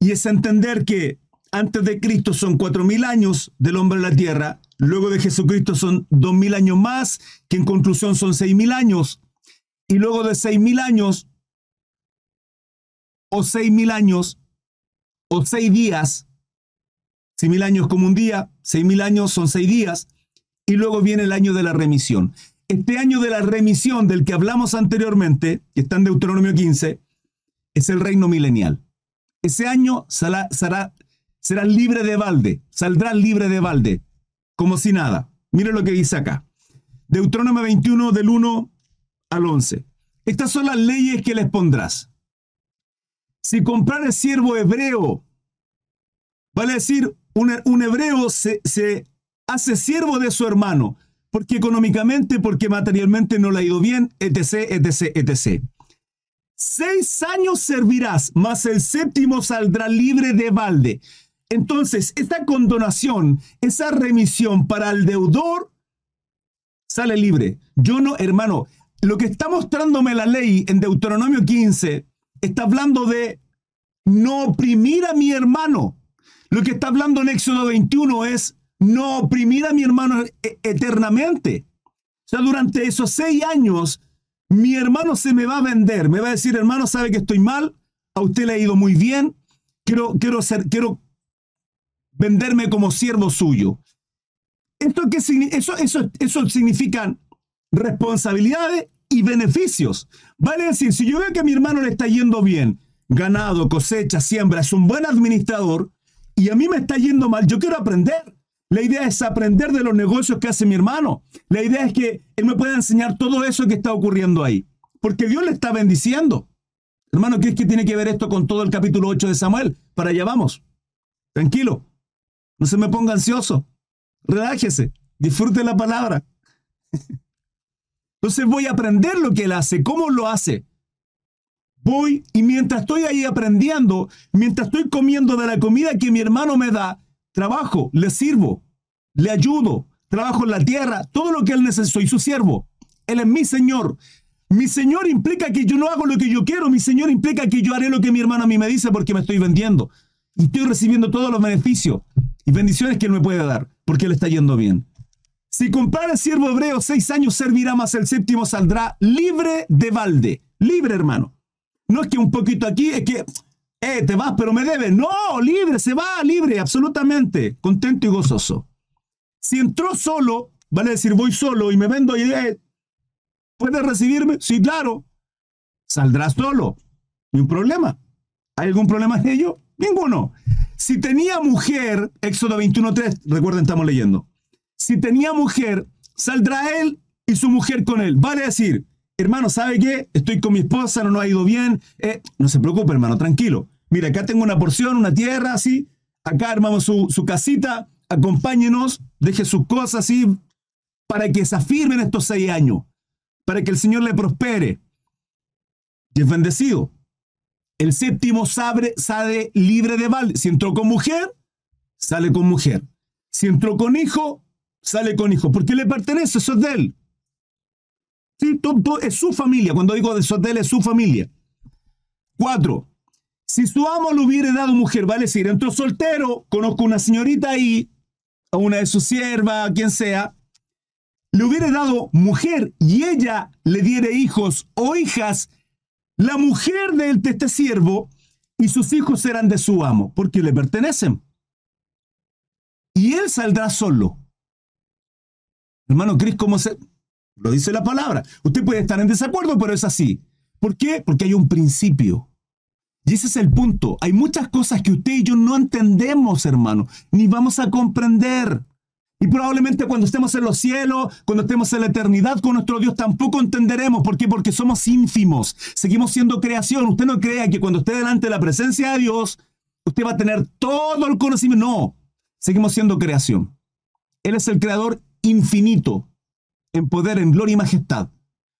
Y es entender que antes de Cristo son cuatro mil años del hombre en la tierra, luego de Jesucristo son dos mil años más, que en conclusión son seis mil años, y luego de seis mil años, o seis mil años, o seis días, seis mil años como un día, seis mil años son seis días, y luego viene el año de la remisión. Este año de la remisión del que hablamos anteriormente, que está en Deuteronomio 15, es el reino milenial. Ese año será, será libre de balde, saldrá libre de balde, como si nada. Mire lo que dice acá. Deuteronomio 21 del 1 al 11. Estas son las leyes que les pondrás. Si el siervo hebreo, vale decir, un, hebreo se hace siervo de su hermano, porque económicamente, porque materialmente no le ha ido bien, etc., etc., etc. Seis años servirás, mas el séptimo saldrá libre de balde. Entonces, esta condonación, esa remisión para el deudor, sale libre. Yo no, hermano, lo que está mostrándome la ley en Deuteronomio 15 está hablando de no oprimir a mi hermano. Lo que está hablando en Éxodo 21 es no oprimir a mi hermano e-, eternamente. O sea, durante esos seis años, mi hermano se me va a vender, me va a decir, hermano, sabe que estoy mal, a usted le ha ido muy bien, quiero, quiero, ser, quiero venderme como siervo suyo. ¿Esto eso, eso, eso significa responsabilidades y beneficios. Vale decir, si yo veo que a mi hermano le está yendo bien, ganado, cosecha, siembra, es un buen administrador, y a mí me está yendo mal, yo quiero aprender. La idea es aprender de los negocios que hace mi hermano. La idea es que él me pueda enseñar todo eso que está ocurriendo ahí. Porque Dios le está bendiciendo. Hermano, ¿qué es que tiene que ver esto con todo el capítulo 8 de Samuel? Para allá vamos. Tranquilo. No se me ponga ansioso. Relájese. Disfrute la palabra. Entonces voy a aprender lo que él hace, cómo lo hace. Voy y mientras estoy ahí aprendiendo, mientras estoy comiendo de la comida que mi hermano me da, trabajo, le sirvo, le ayudo, trabajo en la tierra, todo lo que él necesita, soy su siervo. Él es mi Señor. Mi Señor implica que yo no hago lo que yo quiero, mi Señor implica que yo haré lo que mi hermano a mí me dice porque me estoy vendiendo. Y estoy recibiendo todos los beneficios y bendiciones que Él me puede dar, porque Él está yendo bien. Si comprar el siervo hebreo seis años servirá, más el séptimo saldrá libre de balde. Libre, hermano. No es que un poquito aquí, es que, eh, te vas, pero me debes. No, libre, se va, libre, absolutamente. Contento y gozoso. Si entró solo, vale decir, voy solo y me vendo y, eh, ¿puedes recibirme? Sí, claro. Saldrá solo. Ni un problema. ¿Hay algún problema en ello? Ninguno. Si tenía mujer, Éxodo 21.3, recuerden, estamos leyendo. Si tenía mujer, saldrá él y su mujer con él. Vale decir, hermano, ¿sabe qué? Estoy con mi esposa, no nos ha ido bien. Eh, no se preocupe, hermano, tranquilo. Mira, acá tengo una porción, una tierra, así. Acá armamos su, su casita. Acompáñenos, deje sus cosas así, para que se afirmen estos seis años, para que el Señor le prospere. Y es bendecido. El séptimo sale, sale libre de balde. Si entró con mujer, sale con mujer. Si entró con hijo, sale con hijo. Porque le pertenece, eso es de él. Es su familia. Cuando digo de su familia. Cuatro. Si su amo le hubiera dado mujer, vale decir, entró soltero, conozco una señorita ahí, a una de sus siervas, quien sea, le hubiera dado mujer y ella le diere hijos o hijas, la mujer de este siervo y sus hijos serán de su amo, porque le pertenecen. Y él saldrá solo. Hermano Cris, ¿cómo se...? Lo dice la palabra. Usted puede estar en desacuerdo, pero es así. ¿Por qué? Porque hay un principio. Y ese es el punto. Hay muchas cosas que usted y yo no entendemos, hermano, ni vamos a comprender. Y probablemente cuando estemos en los cielos, cuando estemos en la eternidad con nuestro Dios, tampoco entenderemos. ¿Por qué? Porque somos ínfimos. Seguimos siendo creación. Usted no crea que cuando esté delante de la presencia de Dios, usted va a tener todo el conocimiento. No, seguimos siendo creación. Él es el creador infinito. En poder, en gloria y majestad.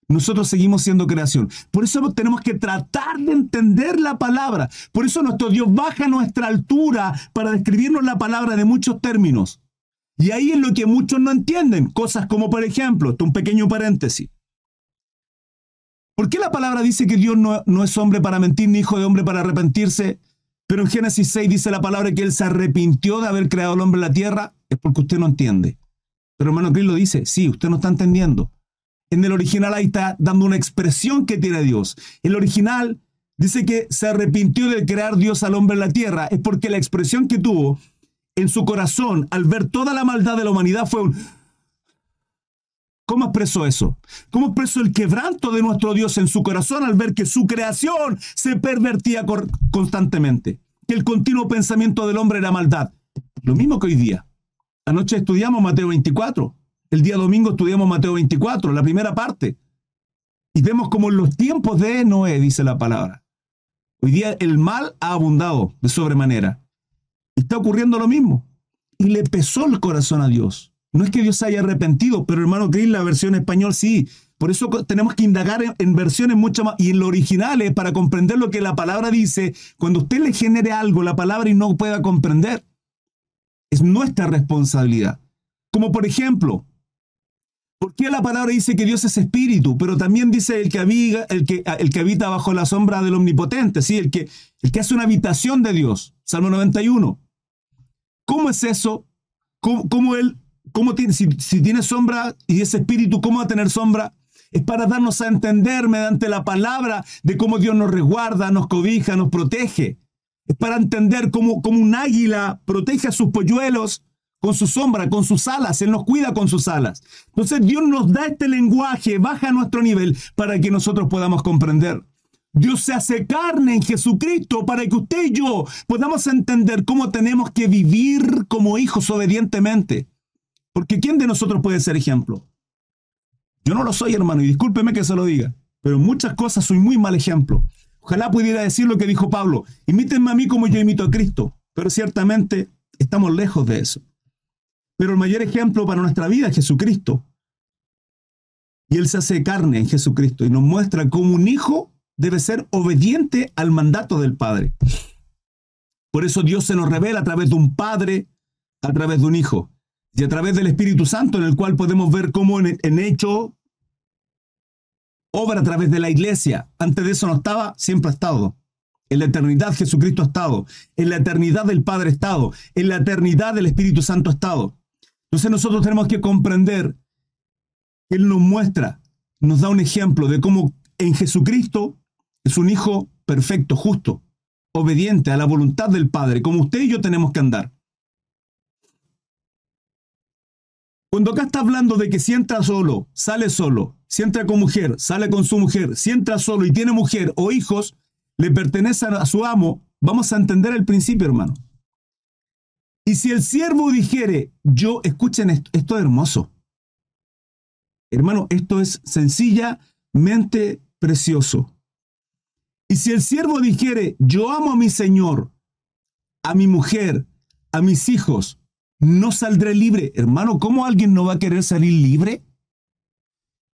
Nosotros seguimos siendo creación. Por eso tenemos que tratar de entender la palabra. Por eso nuestro Dios baja nuestra altura para describirnos la palabra de muchos términos. Y ahí es lo que muchos no entienden. Cosas como, por ejemplo, esto un pequeño paréntesis. ¿Por qué la palabra dice que Dios no, no, es hombre para mentir ni hijo de hombre para arrepentirse? Pero en Génesis 6 dice la palabra que Él se arrepintió de haber creado al hombre en la tierra. Es porque usted no entiende. Pero hermano Cris lo dice, sí, usted no está entendiendo. En el original ahí está dando una expresión que tiene Dios. El original dice que se arrepintió de crear Dios al hombre en la tierra. Es porque la expresión que tuvo en su corazón al ver toda la maldad de la humanidad fue un... ¿Cómo expresó eso? ¿Cómo expresó el quebranto de nuestro Dios en su corazón al ver que su creación se pervertía constantemente? Que el continuo pensamiento del hombre era maldad. Lo mismo que hoy día. Anoche estudiamos Mateo 24. El día domingo estudiamos Mateo 24, la primera parte. Y vemos como en los tiempos de Noé, dice la palabra. Hoy día el mal ha abundado de sobremanera. Está ocurriendo lo mismo. Y le pesó el corazón a Dios. No es que Dios haya arrepentido, pero hermano Cris, la versión español sí. Por eso tenemos que indagar en, versiones mucho más y en lo originales para comprender lo que la palabra dice. Cuando usted le genere algo, la palabra y no pueda comprender, es nuestra responsabilidad. Como por ejemplo, ¿Por qué la palabra dice que Dios es espíritu? Pero también dice el que, habita, el que, el que habita bajo la sombra del omnipotente, ¿sí? el, que, el que hace una habitación de Dios. Salmo 91. ¿Cómo es eso? ¿Cómo, él, cómo tiene, si, si tiene sombra y es espíritu, cómo va a tener sombra? Es para darnos a entender mediante la palabra de cómo Dios nos resguarda, nos cobija, nos protege. Para entender cómo, cómo un águila protege a sus polluelos con su sombra, con sus alas, Él nos cuida con sus alas. Entonces Dios nos da este lenguaje, baja a nuestro nivel para que nosotros podamos comprender. Dios se hace carne en Jesucristo para que usted y yo podamos entender cómo tenemos que vivir como hijos obedientemente. Porque ¿quién de nosotros puede ser ejemplo? Yo no lo soy, hermano, y discúlpeme que se lo diga, pero en muchas cosas soy muy mal ejemplo. Ojalá pudiera decir lo que dijo Pablo, imítenme a mí como yo imito a Cristo, pero ciertamente estamos lejos de eso. Pero el mayor ejemplo para nuestra vida es Jesucristo. Y Él se hace carne en Jesucristo y nos muestra cómo un hijo debe ser obediente al mandato del Padre. Por eso Dios se nos revela a través de un Padre, a través de un Hijo, y a través del Espíritu Santo, en el cual podemos ver cómo en, en hecho obra a través de la iglesia. Antes de eso no estaba, siempre ha estado. En la eternidad Jesucristo ha estado. En la eternidad del Padre ha estado. En la eternidad del Espíritu Santo ha estado. Entonces nosotros tenemos que comprender Él nos muestra, nos da un ejemplo de cómo en Jesucristo es un hijo perfecto, justo, obediente a la voluntad del Padre, como usted y yo tenemos que andar. Cuando acá está hablando de que si entra solo, sale solo, si entra con mujer, sale con su mujer, si entra solo y tiene mujer o hijos, le pertenecen a su amo, vamos a entender el principio, hermano. Y si el siervo dijere, yo, escuchen esto, esto es hermoso. Hermano, esto es sencillamente precioso. Y si el siervo dijere, yo amo a mi Señor, a mi mujer, a mis hijos, no saldré libre. Hermano, ¿cómo alguien no va a querer salir libre?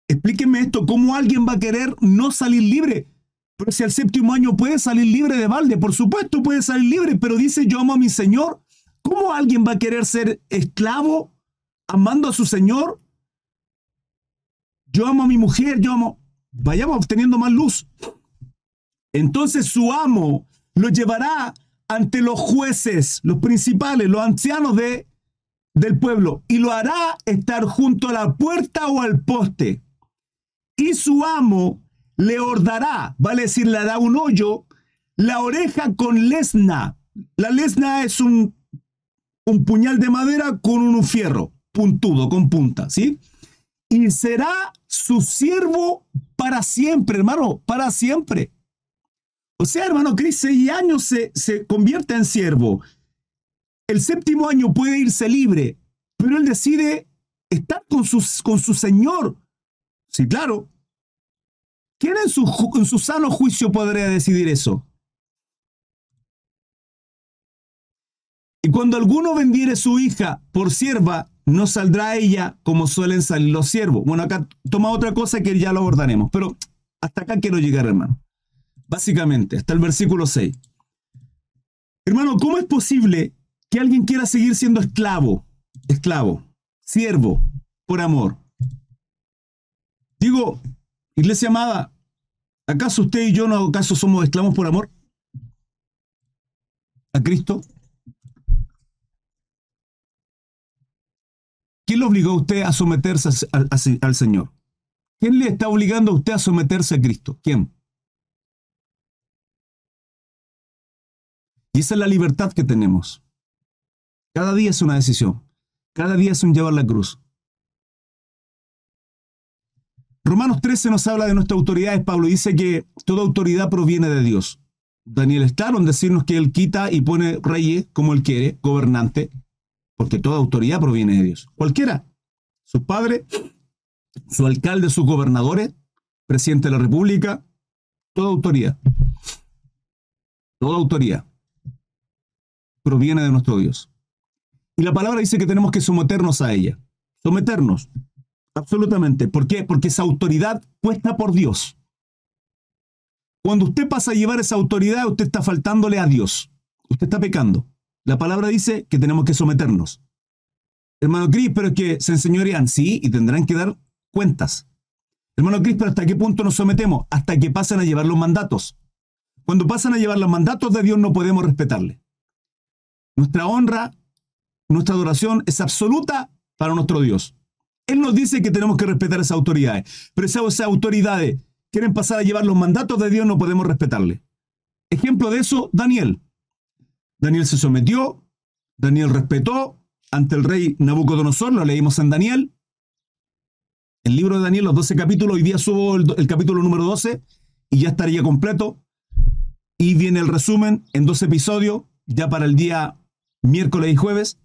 Explíqueme esto, ¿cómo alguien va a querer no salir libre? Pero si al séptimo año puede salir libre de balde, por supuesto puede salir libre, pero dice yo amo a mi Señor. ¿Cómo alguien va a querer ser esclavo amando a su Señor? Yo amo a mi mujer, yo amo. Vayamos obteniendo más luz. Entonces su amo lo llevará ante los jueces, los principales, los ancianos de, del pueblo, y lo hará estar junto a la puerta o al poste. Y su amo le ordará, vale decir, le hará un hoyo, la oreja con lesna. La lesna es un un puñal de madera con un fierro puntudo, con punta, ¿sí? Y será su siervo para siempre, hermano, para siempre. O sea, hermano, Cris, seis años se, se convierte en siervo. El séptimo año puede irse libre, pero él decide estar con, con su Señor. Sí, claro. ¿Quién en su, en su sano juicio podría decidir eso? Y cuando alguno vendiere su hija por sierva, no saldrá ella como suelen salir los siervos. Bueno, acá toma otra cosa que ya lo abordaremos, pero hasta acá quiero llegar, hermano. Básicamente, hasta el versículo 6. Hermano, ¿cómo es posible que alguien quiera seguir siendo esclavo, esclavo, siervo, por amor? Digo, iglesia amada, ¿acaso usted y yo no acaso somos esclavos por amor? ¿A Cristo? ¿Quién le obligó a usted a someterse al, Señor? ¿Quién le está obligando a usted a someterse a Cristo? ¿Quién? Y esa es la libertad que tenemos. Cada día es una decisión. Cada día es un llevar la cruz. Romanos 13 nos habla de nuestras autoridades. Pablo dice que toda autoridad proviene de Dios. Daniel está decirnos que Él quita y pone reyes como Él quiere, gobernante, porque toda autoridad proviene de Dios. Cualquiera, su padre, su alcalde, sus gobernadores, presidente de la República, toda autoridad, toda autoridad proviene de nuestro Dios. Y la palabra dice que tenemos que someternos a ella. Someternos, absolutamente. ¿Por qué? Porque esa autoridad puesta por Dios. Cuando usted pasa a llevar esa autoridad, usted está faltándole a Dios. Usted está pecando. La palabra dice que tenemos que someternos. Hermano Cris, pero es que se enseñorean, sí, y tendrán que dar cuentas. Hermano Cris, pero ¿hasta qué punto nos sometemos? Hasta que pasen a llevar los mandatos. Cuando pasan a llevar los mandatos de Dios no podemos respetarle. Nuestra honra, nuestra adoración es absoluta para nuestro Dios. Él nos dice que tenemos que respetar esas autoridades, pero esas autoridades quieren pasar a llevar los mandatos de Dios, no podemos respetarle. Ejemplo de eso, Daniel. Daniel se sometió, Daniel respetó ante el rey Nabucodonosor, lo leímos en Daniel. El libro de Daniel, los 12 capítulos, hoy día subo el, capítulo número 12 y ya estaría completo. Y viene el resumen en dos episodios, ya para el día miércoles y jueves.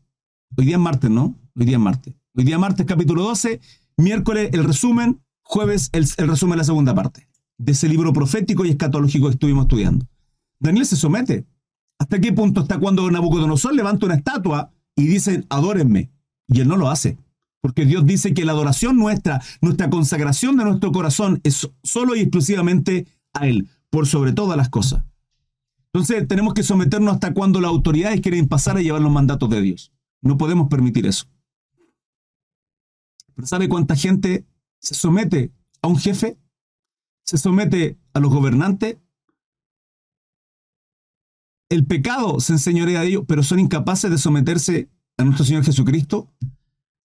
Hoy día es martes, ¿no? Hoy día es martes. Hoy día martes capítulo 12, miércoles el resumen, jueves el, el resumen de la segunda parte de ese libro profético y escatológico que estuvimos estudiando. Daniel se somete, ¿Hasta qué punto está cuando Nabucodonosor levanta una estatua y dice, adórenme? Y él no lo hace. Porque Dios dice que la adoración nuestra, nuestra consagración de nuestro corazón es solo y exclusivamente a Él, por sobre todas las cosas. Entonces tenemos que someternos hasta cuando las autoridades quieren pasar a llevar los mandatos de Dios. No podemos permitir eso. Pero ¿sabe cuánta gente se somete a un jefe? ¿Se somete a los gobernantes? el pecado se enseñorea de ellos, pero son incapaces de someterse a nuestro Señor Jesucristo,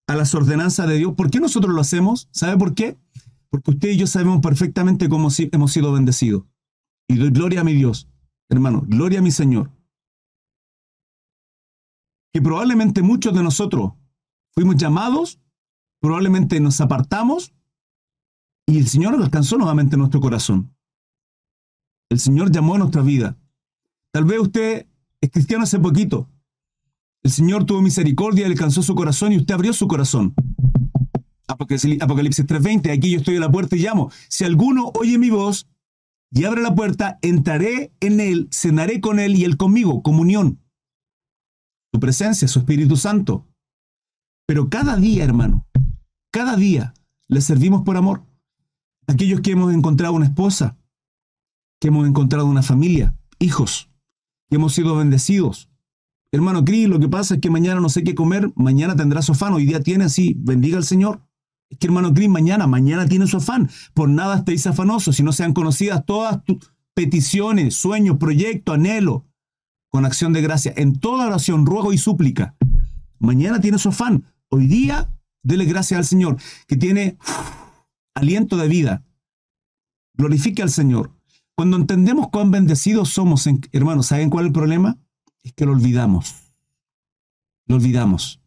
a las ordenanzas de Dios. ¿Por qué nosotros lo hacemos? ¿Sabe por qué? Porque usted y yo sabemos perfectamente cómo hemos sido bendecidos. Y doy gloria a mi Dios, hermano, gloria a mi Señor. Que probablemente muchos de nosotros fuimos llamados, probablemente nos apartamos y el Señor alcanzó nuevamente nuestro corazón. El Señor llamó a nuestra vida Tal vez usted es cristiano hace poquito. El Señor tuvo misericordia, alcanzó su corazón y usted abrió su corazón. Apocalipsis 3:20, aquí yo estoy a la puerta y llamo. Si alguno oye mi voz y abre la puerta, entraré en él, cenaré con él y él conmigo, comunión. Su presencia, su Espíritu Santo. Pero cada día, hermano, cada día le servimos por amor. Aquellos que hemos encontrado una esposa, que hemos encontrado una familia, hijos, hemos sido bendecidos. Hermano Cris, lo que pasa es que mañana no sé qué comer, mañana tendrá su afán, hoy día tiene así, bendiga al Señor. Es que hermano Cris, mañana, mañana tiene su afán. Por nada estéis afanosos, si no sean conocidas todas tus peticiones, sueños, proyectos, anhelo, con acción de gracia, en toda oración, ruego y súplica. Mañana tiene su afán, hoy día, dele gracias al Señor, que tiene aliento de vida. Glorifique al Señor. Cuando entendemos cuán bendecidos somos, hermanos, ¿saben cuál es el problema? Es que lo olvidamos. Lo olvidamos.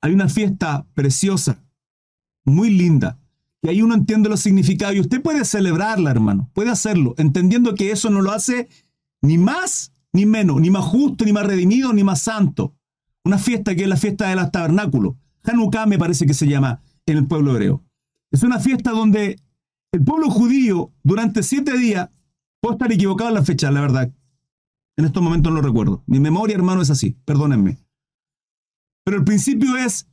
Hay una fiesta preciosa, muy linda, y ahí uno entiende los significados y usted puede celebrarla, hermano, puede hacerlo, entendiendo que eso no lo hace ni más ni menos, ni más justo, ni más redimido, ni más santo. Una fiesta que es la fiesta de los tabernáculos. Hanukkah me parece que se llama en el pueblo hebreo. Es una fiesta donde el pueblo judío durante siete días, puedo estar equivocado en la fecha, la verdad, En estos momentos no lo recuerdo. Mi memoria, hermano, es así. Perdónenme. Pero el principio es,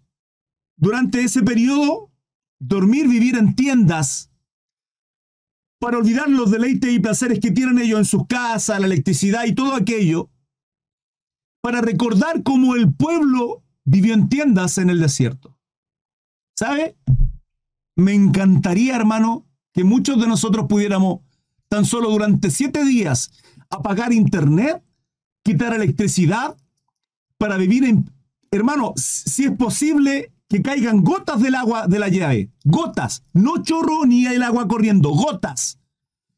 durante ese periodo, dormir, vivir en tiendas para olvidar los deleites y placeres que tienen ellos en sus casas, la electricidad y todo aquello, para recordar cómo el pueblo vivió en tiendas en el desierto. ¿Sabe? Me encantaría, hermano, que muchos de nosotros pudiéramos tan solo durante siete días apagar internet, quitar electricidad, para vivir en... Hermano, si es posible que caigan gotas del agua de la llave, gotas, no chorro ni el agua corriendo, gotas.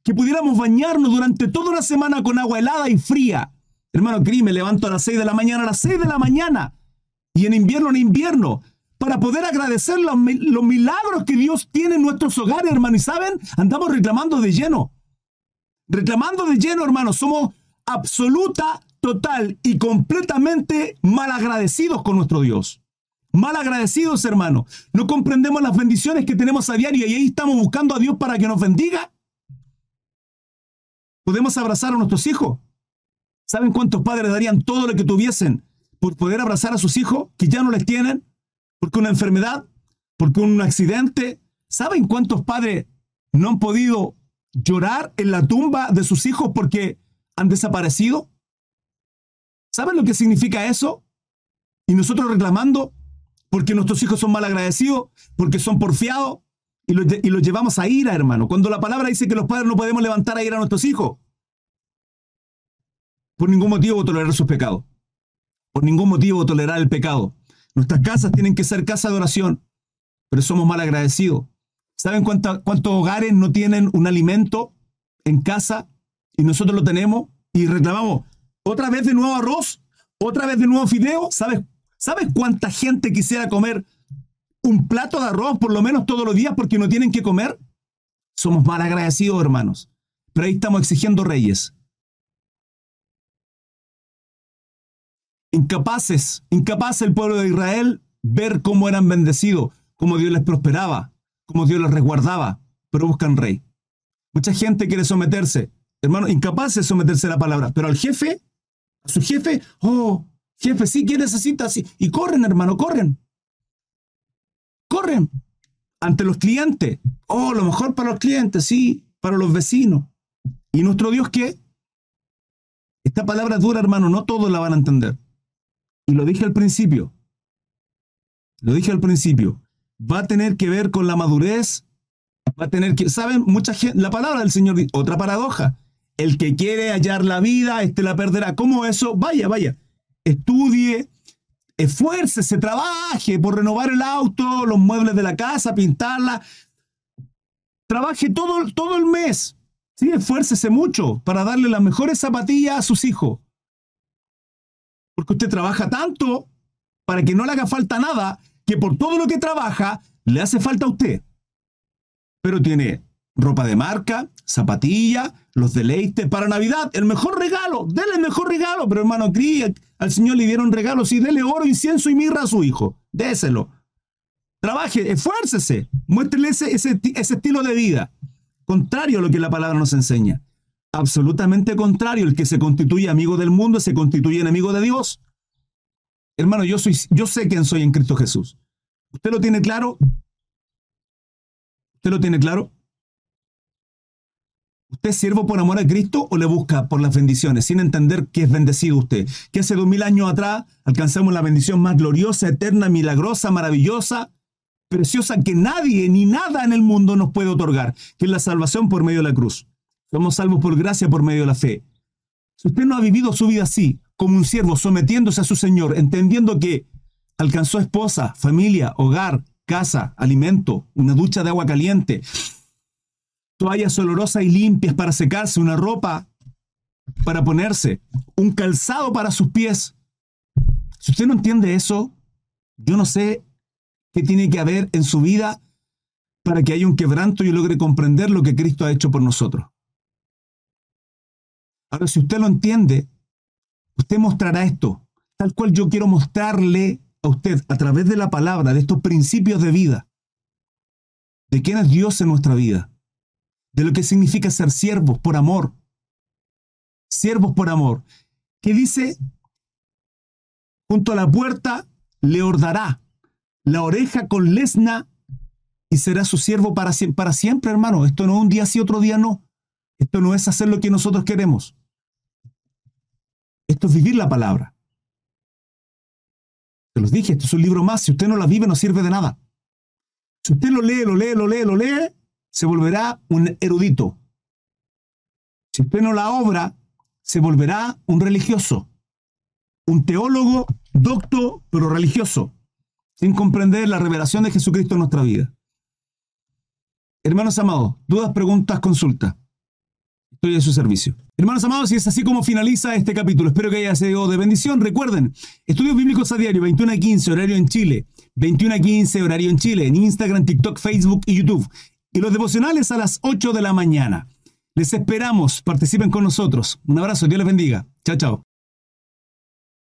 Que pudiéramos bañarnos durante toda una semana con agua helada y fría. Hermano, Cris, me levanto a las 6 de la mañana, a las 6 de la mañana. Y en invierno, en invierno para poder agradecer los, los, milagros que Dios tiene en nuestros hogares, hermano. Y saben, andamos reclamando de lleno. Reclamando de lleno, hermano. Somos absoluta, total y completamente malagradecidos con nuestro Dios. Malagradecidos, hermano. No comprendemos las bendiciones que tenemos a diario y ahí estamos buscando a Dios para que nos bendiga. Podemos abrazar a nuestros hijos. ¿Saben cuántos padres darían todo lo que tuviesen por poder abrazar a sus hijos que ya no les tienen? porque una enfermedad, porque un accidente. ¿Saben cuántos padres no han podido llorar en la tumba de sus hijos porque han desaparecido? ¿Saben lo que significa eso? Y nosotros reclamando porque nuestros hijos son mal agradecidos, porque son porfiados, y los, llevamos a ira, hermano. Cuando la palabra dice que los padres no podemos levantar a ira a nuestros hijos, por ningún motivo tolerar sus pecados. Por ningún motivo tolerar el pecado. Nuestras casas tienen que ser casas de oración, pero somos mal agradecidos. ¿Saben cuántos hogares no tienen un alimento en casa y nosotros lo tenemos y reclamamos otra vez de nuevo arroz, otra vez de nuevo fideo? ¿Sabes, ¿Sabes cuánta gente quisiera comer un plato de arroz por lo menos todos los días porque no tienen que comer? Somos mal agradecidos, hermanos. Pero ahí estamos exigiendo reyes. Incapaces, incapaz el pueblo de Israel ver cómo eran bendecidos, cómo Dios les prosperaba, cómo Dios les resguardaba, pero buscan rey. Mucha gente quiere someterse, hermano, incapaz de someterse a la palabra, pero al jefe, a su jefe, oh, jefe, sí, ¿qué necesita? Sí. Y corren, hermano, corren. Corren ante los clientes. Oh, lo mejor para los clientes, sí, para los vecinos. ¿Y nuestro Dios qué? Esta palabra dura, hermano, no todos la van a entender. Y lo dije al principio. Lo dije al principio. Va a tener que ver con la madurez. Va a tener que. ¿Saben? Mucha gente. La palabra del Señor. Otra paradoja. El que quiere hallar la vida, este la perderá. ¿Cómo eso? Vaya, vaya. Estudie, esfuércese, trabaje por renovar el auto, los muebles de la casa, pintarla. Trabaje todo, todo el mes. Sí, esfuércese mucho para darle las mejores zapatillas a sus hijos. Porque usted trabaja tanto para que no le haga falta nada, que por todo lo que trabaja le hace falta a usted. Pero tiene ropa de marca, zapatilla, los deleites para Navidad, el mejor regalo, dele el mejor regalo, pero hermano Cris, al Señor le dieron regalos y dele oro, incienso y mirra a su hijo, déselo. Trabaje, esfuércese, muéstrele ese, ese, estilo de vida, contrario a lo que la palabra nos enseña absolutamente contrario. El que se constituye amigo del mundo se constituye enemigo de Dios. Hermano, yo, soy, yo sé quién soy en Cristo Jesús. ¿Usted lo tiene claro? ¿Usted lo tiene claro? ¿Usted es siervo por amor a Cristo o le busca por las bendiciones sin entender que es bendecido usted? Que hace dos mil años atrás alcanzamos la bendición más gloriosa, eterna, milagrosa, maravillosa, preciosa que nadie ni nada en el mundo nos puede otorgar, que es la salvación por medio de la cruz. Somos salvos por gracia por medio de la fe. Si usted no ha vivido su vida así, como un siervo, sometiéndose a su Señor, entendiendo que alcanzó esposa, familia, hogar, casa, alimento, una ducha de agua caliente, toallas olorosas y limpias para secarse, una ropa para ponerse, un calzado para sus pies. Si usted no entiende eso, yo no sé qué tiene que haber en su vida para que haya un quebranto y logre comprender lo que Cristo ha hecho por nosotros. Ahora, si usted lo entiende, usted mostrará esto, tal cual yo quiero mostrarle a usted a través de la palabra, de estos principios de vida, de quién es Dios en nuestra vida, de lo que significa ser siervos por amor. Siervos por amor. ¿Qué dice? Junto a la puerta le ordará la oreja con lesna y será su siervo para, para siempre, hermano. Esto no es un día sí, otro día no. Esto no es hacer lo que nosotros queremos. Esto es vivir la palabra. Te los dije, esto es un libro más. Si usted no la vive, no sirve de nada. Si usted lo lee, lo lee, lo lee, lo lee, se volverá un erudito. Si usted no la obra, se volverá un religioso. Un teólogo docto, pero religioso, sin comprender la revelación de Jesucristo en nuestra vida. Hermanos amados, dudas, preguntas, consultas. Estoy a su servicio. Hermanos amados, y es así como finaliza este capítulo. Espero que haya sido de bendición. Recuerden, estudios bíblicos a diario, 21 a 15, horario en Chile. 21 a 15, horario en Chile, en Instagram, TikTok, Facebook y YouTube. Y los devocionales a las 8 de la mañana. Les esperamos, participen con nosotros. Un abrazo, Dios les bendiga. Chao, chao.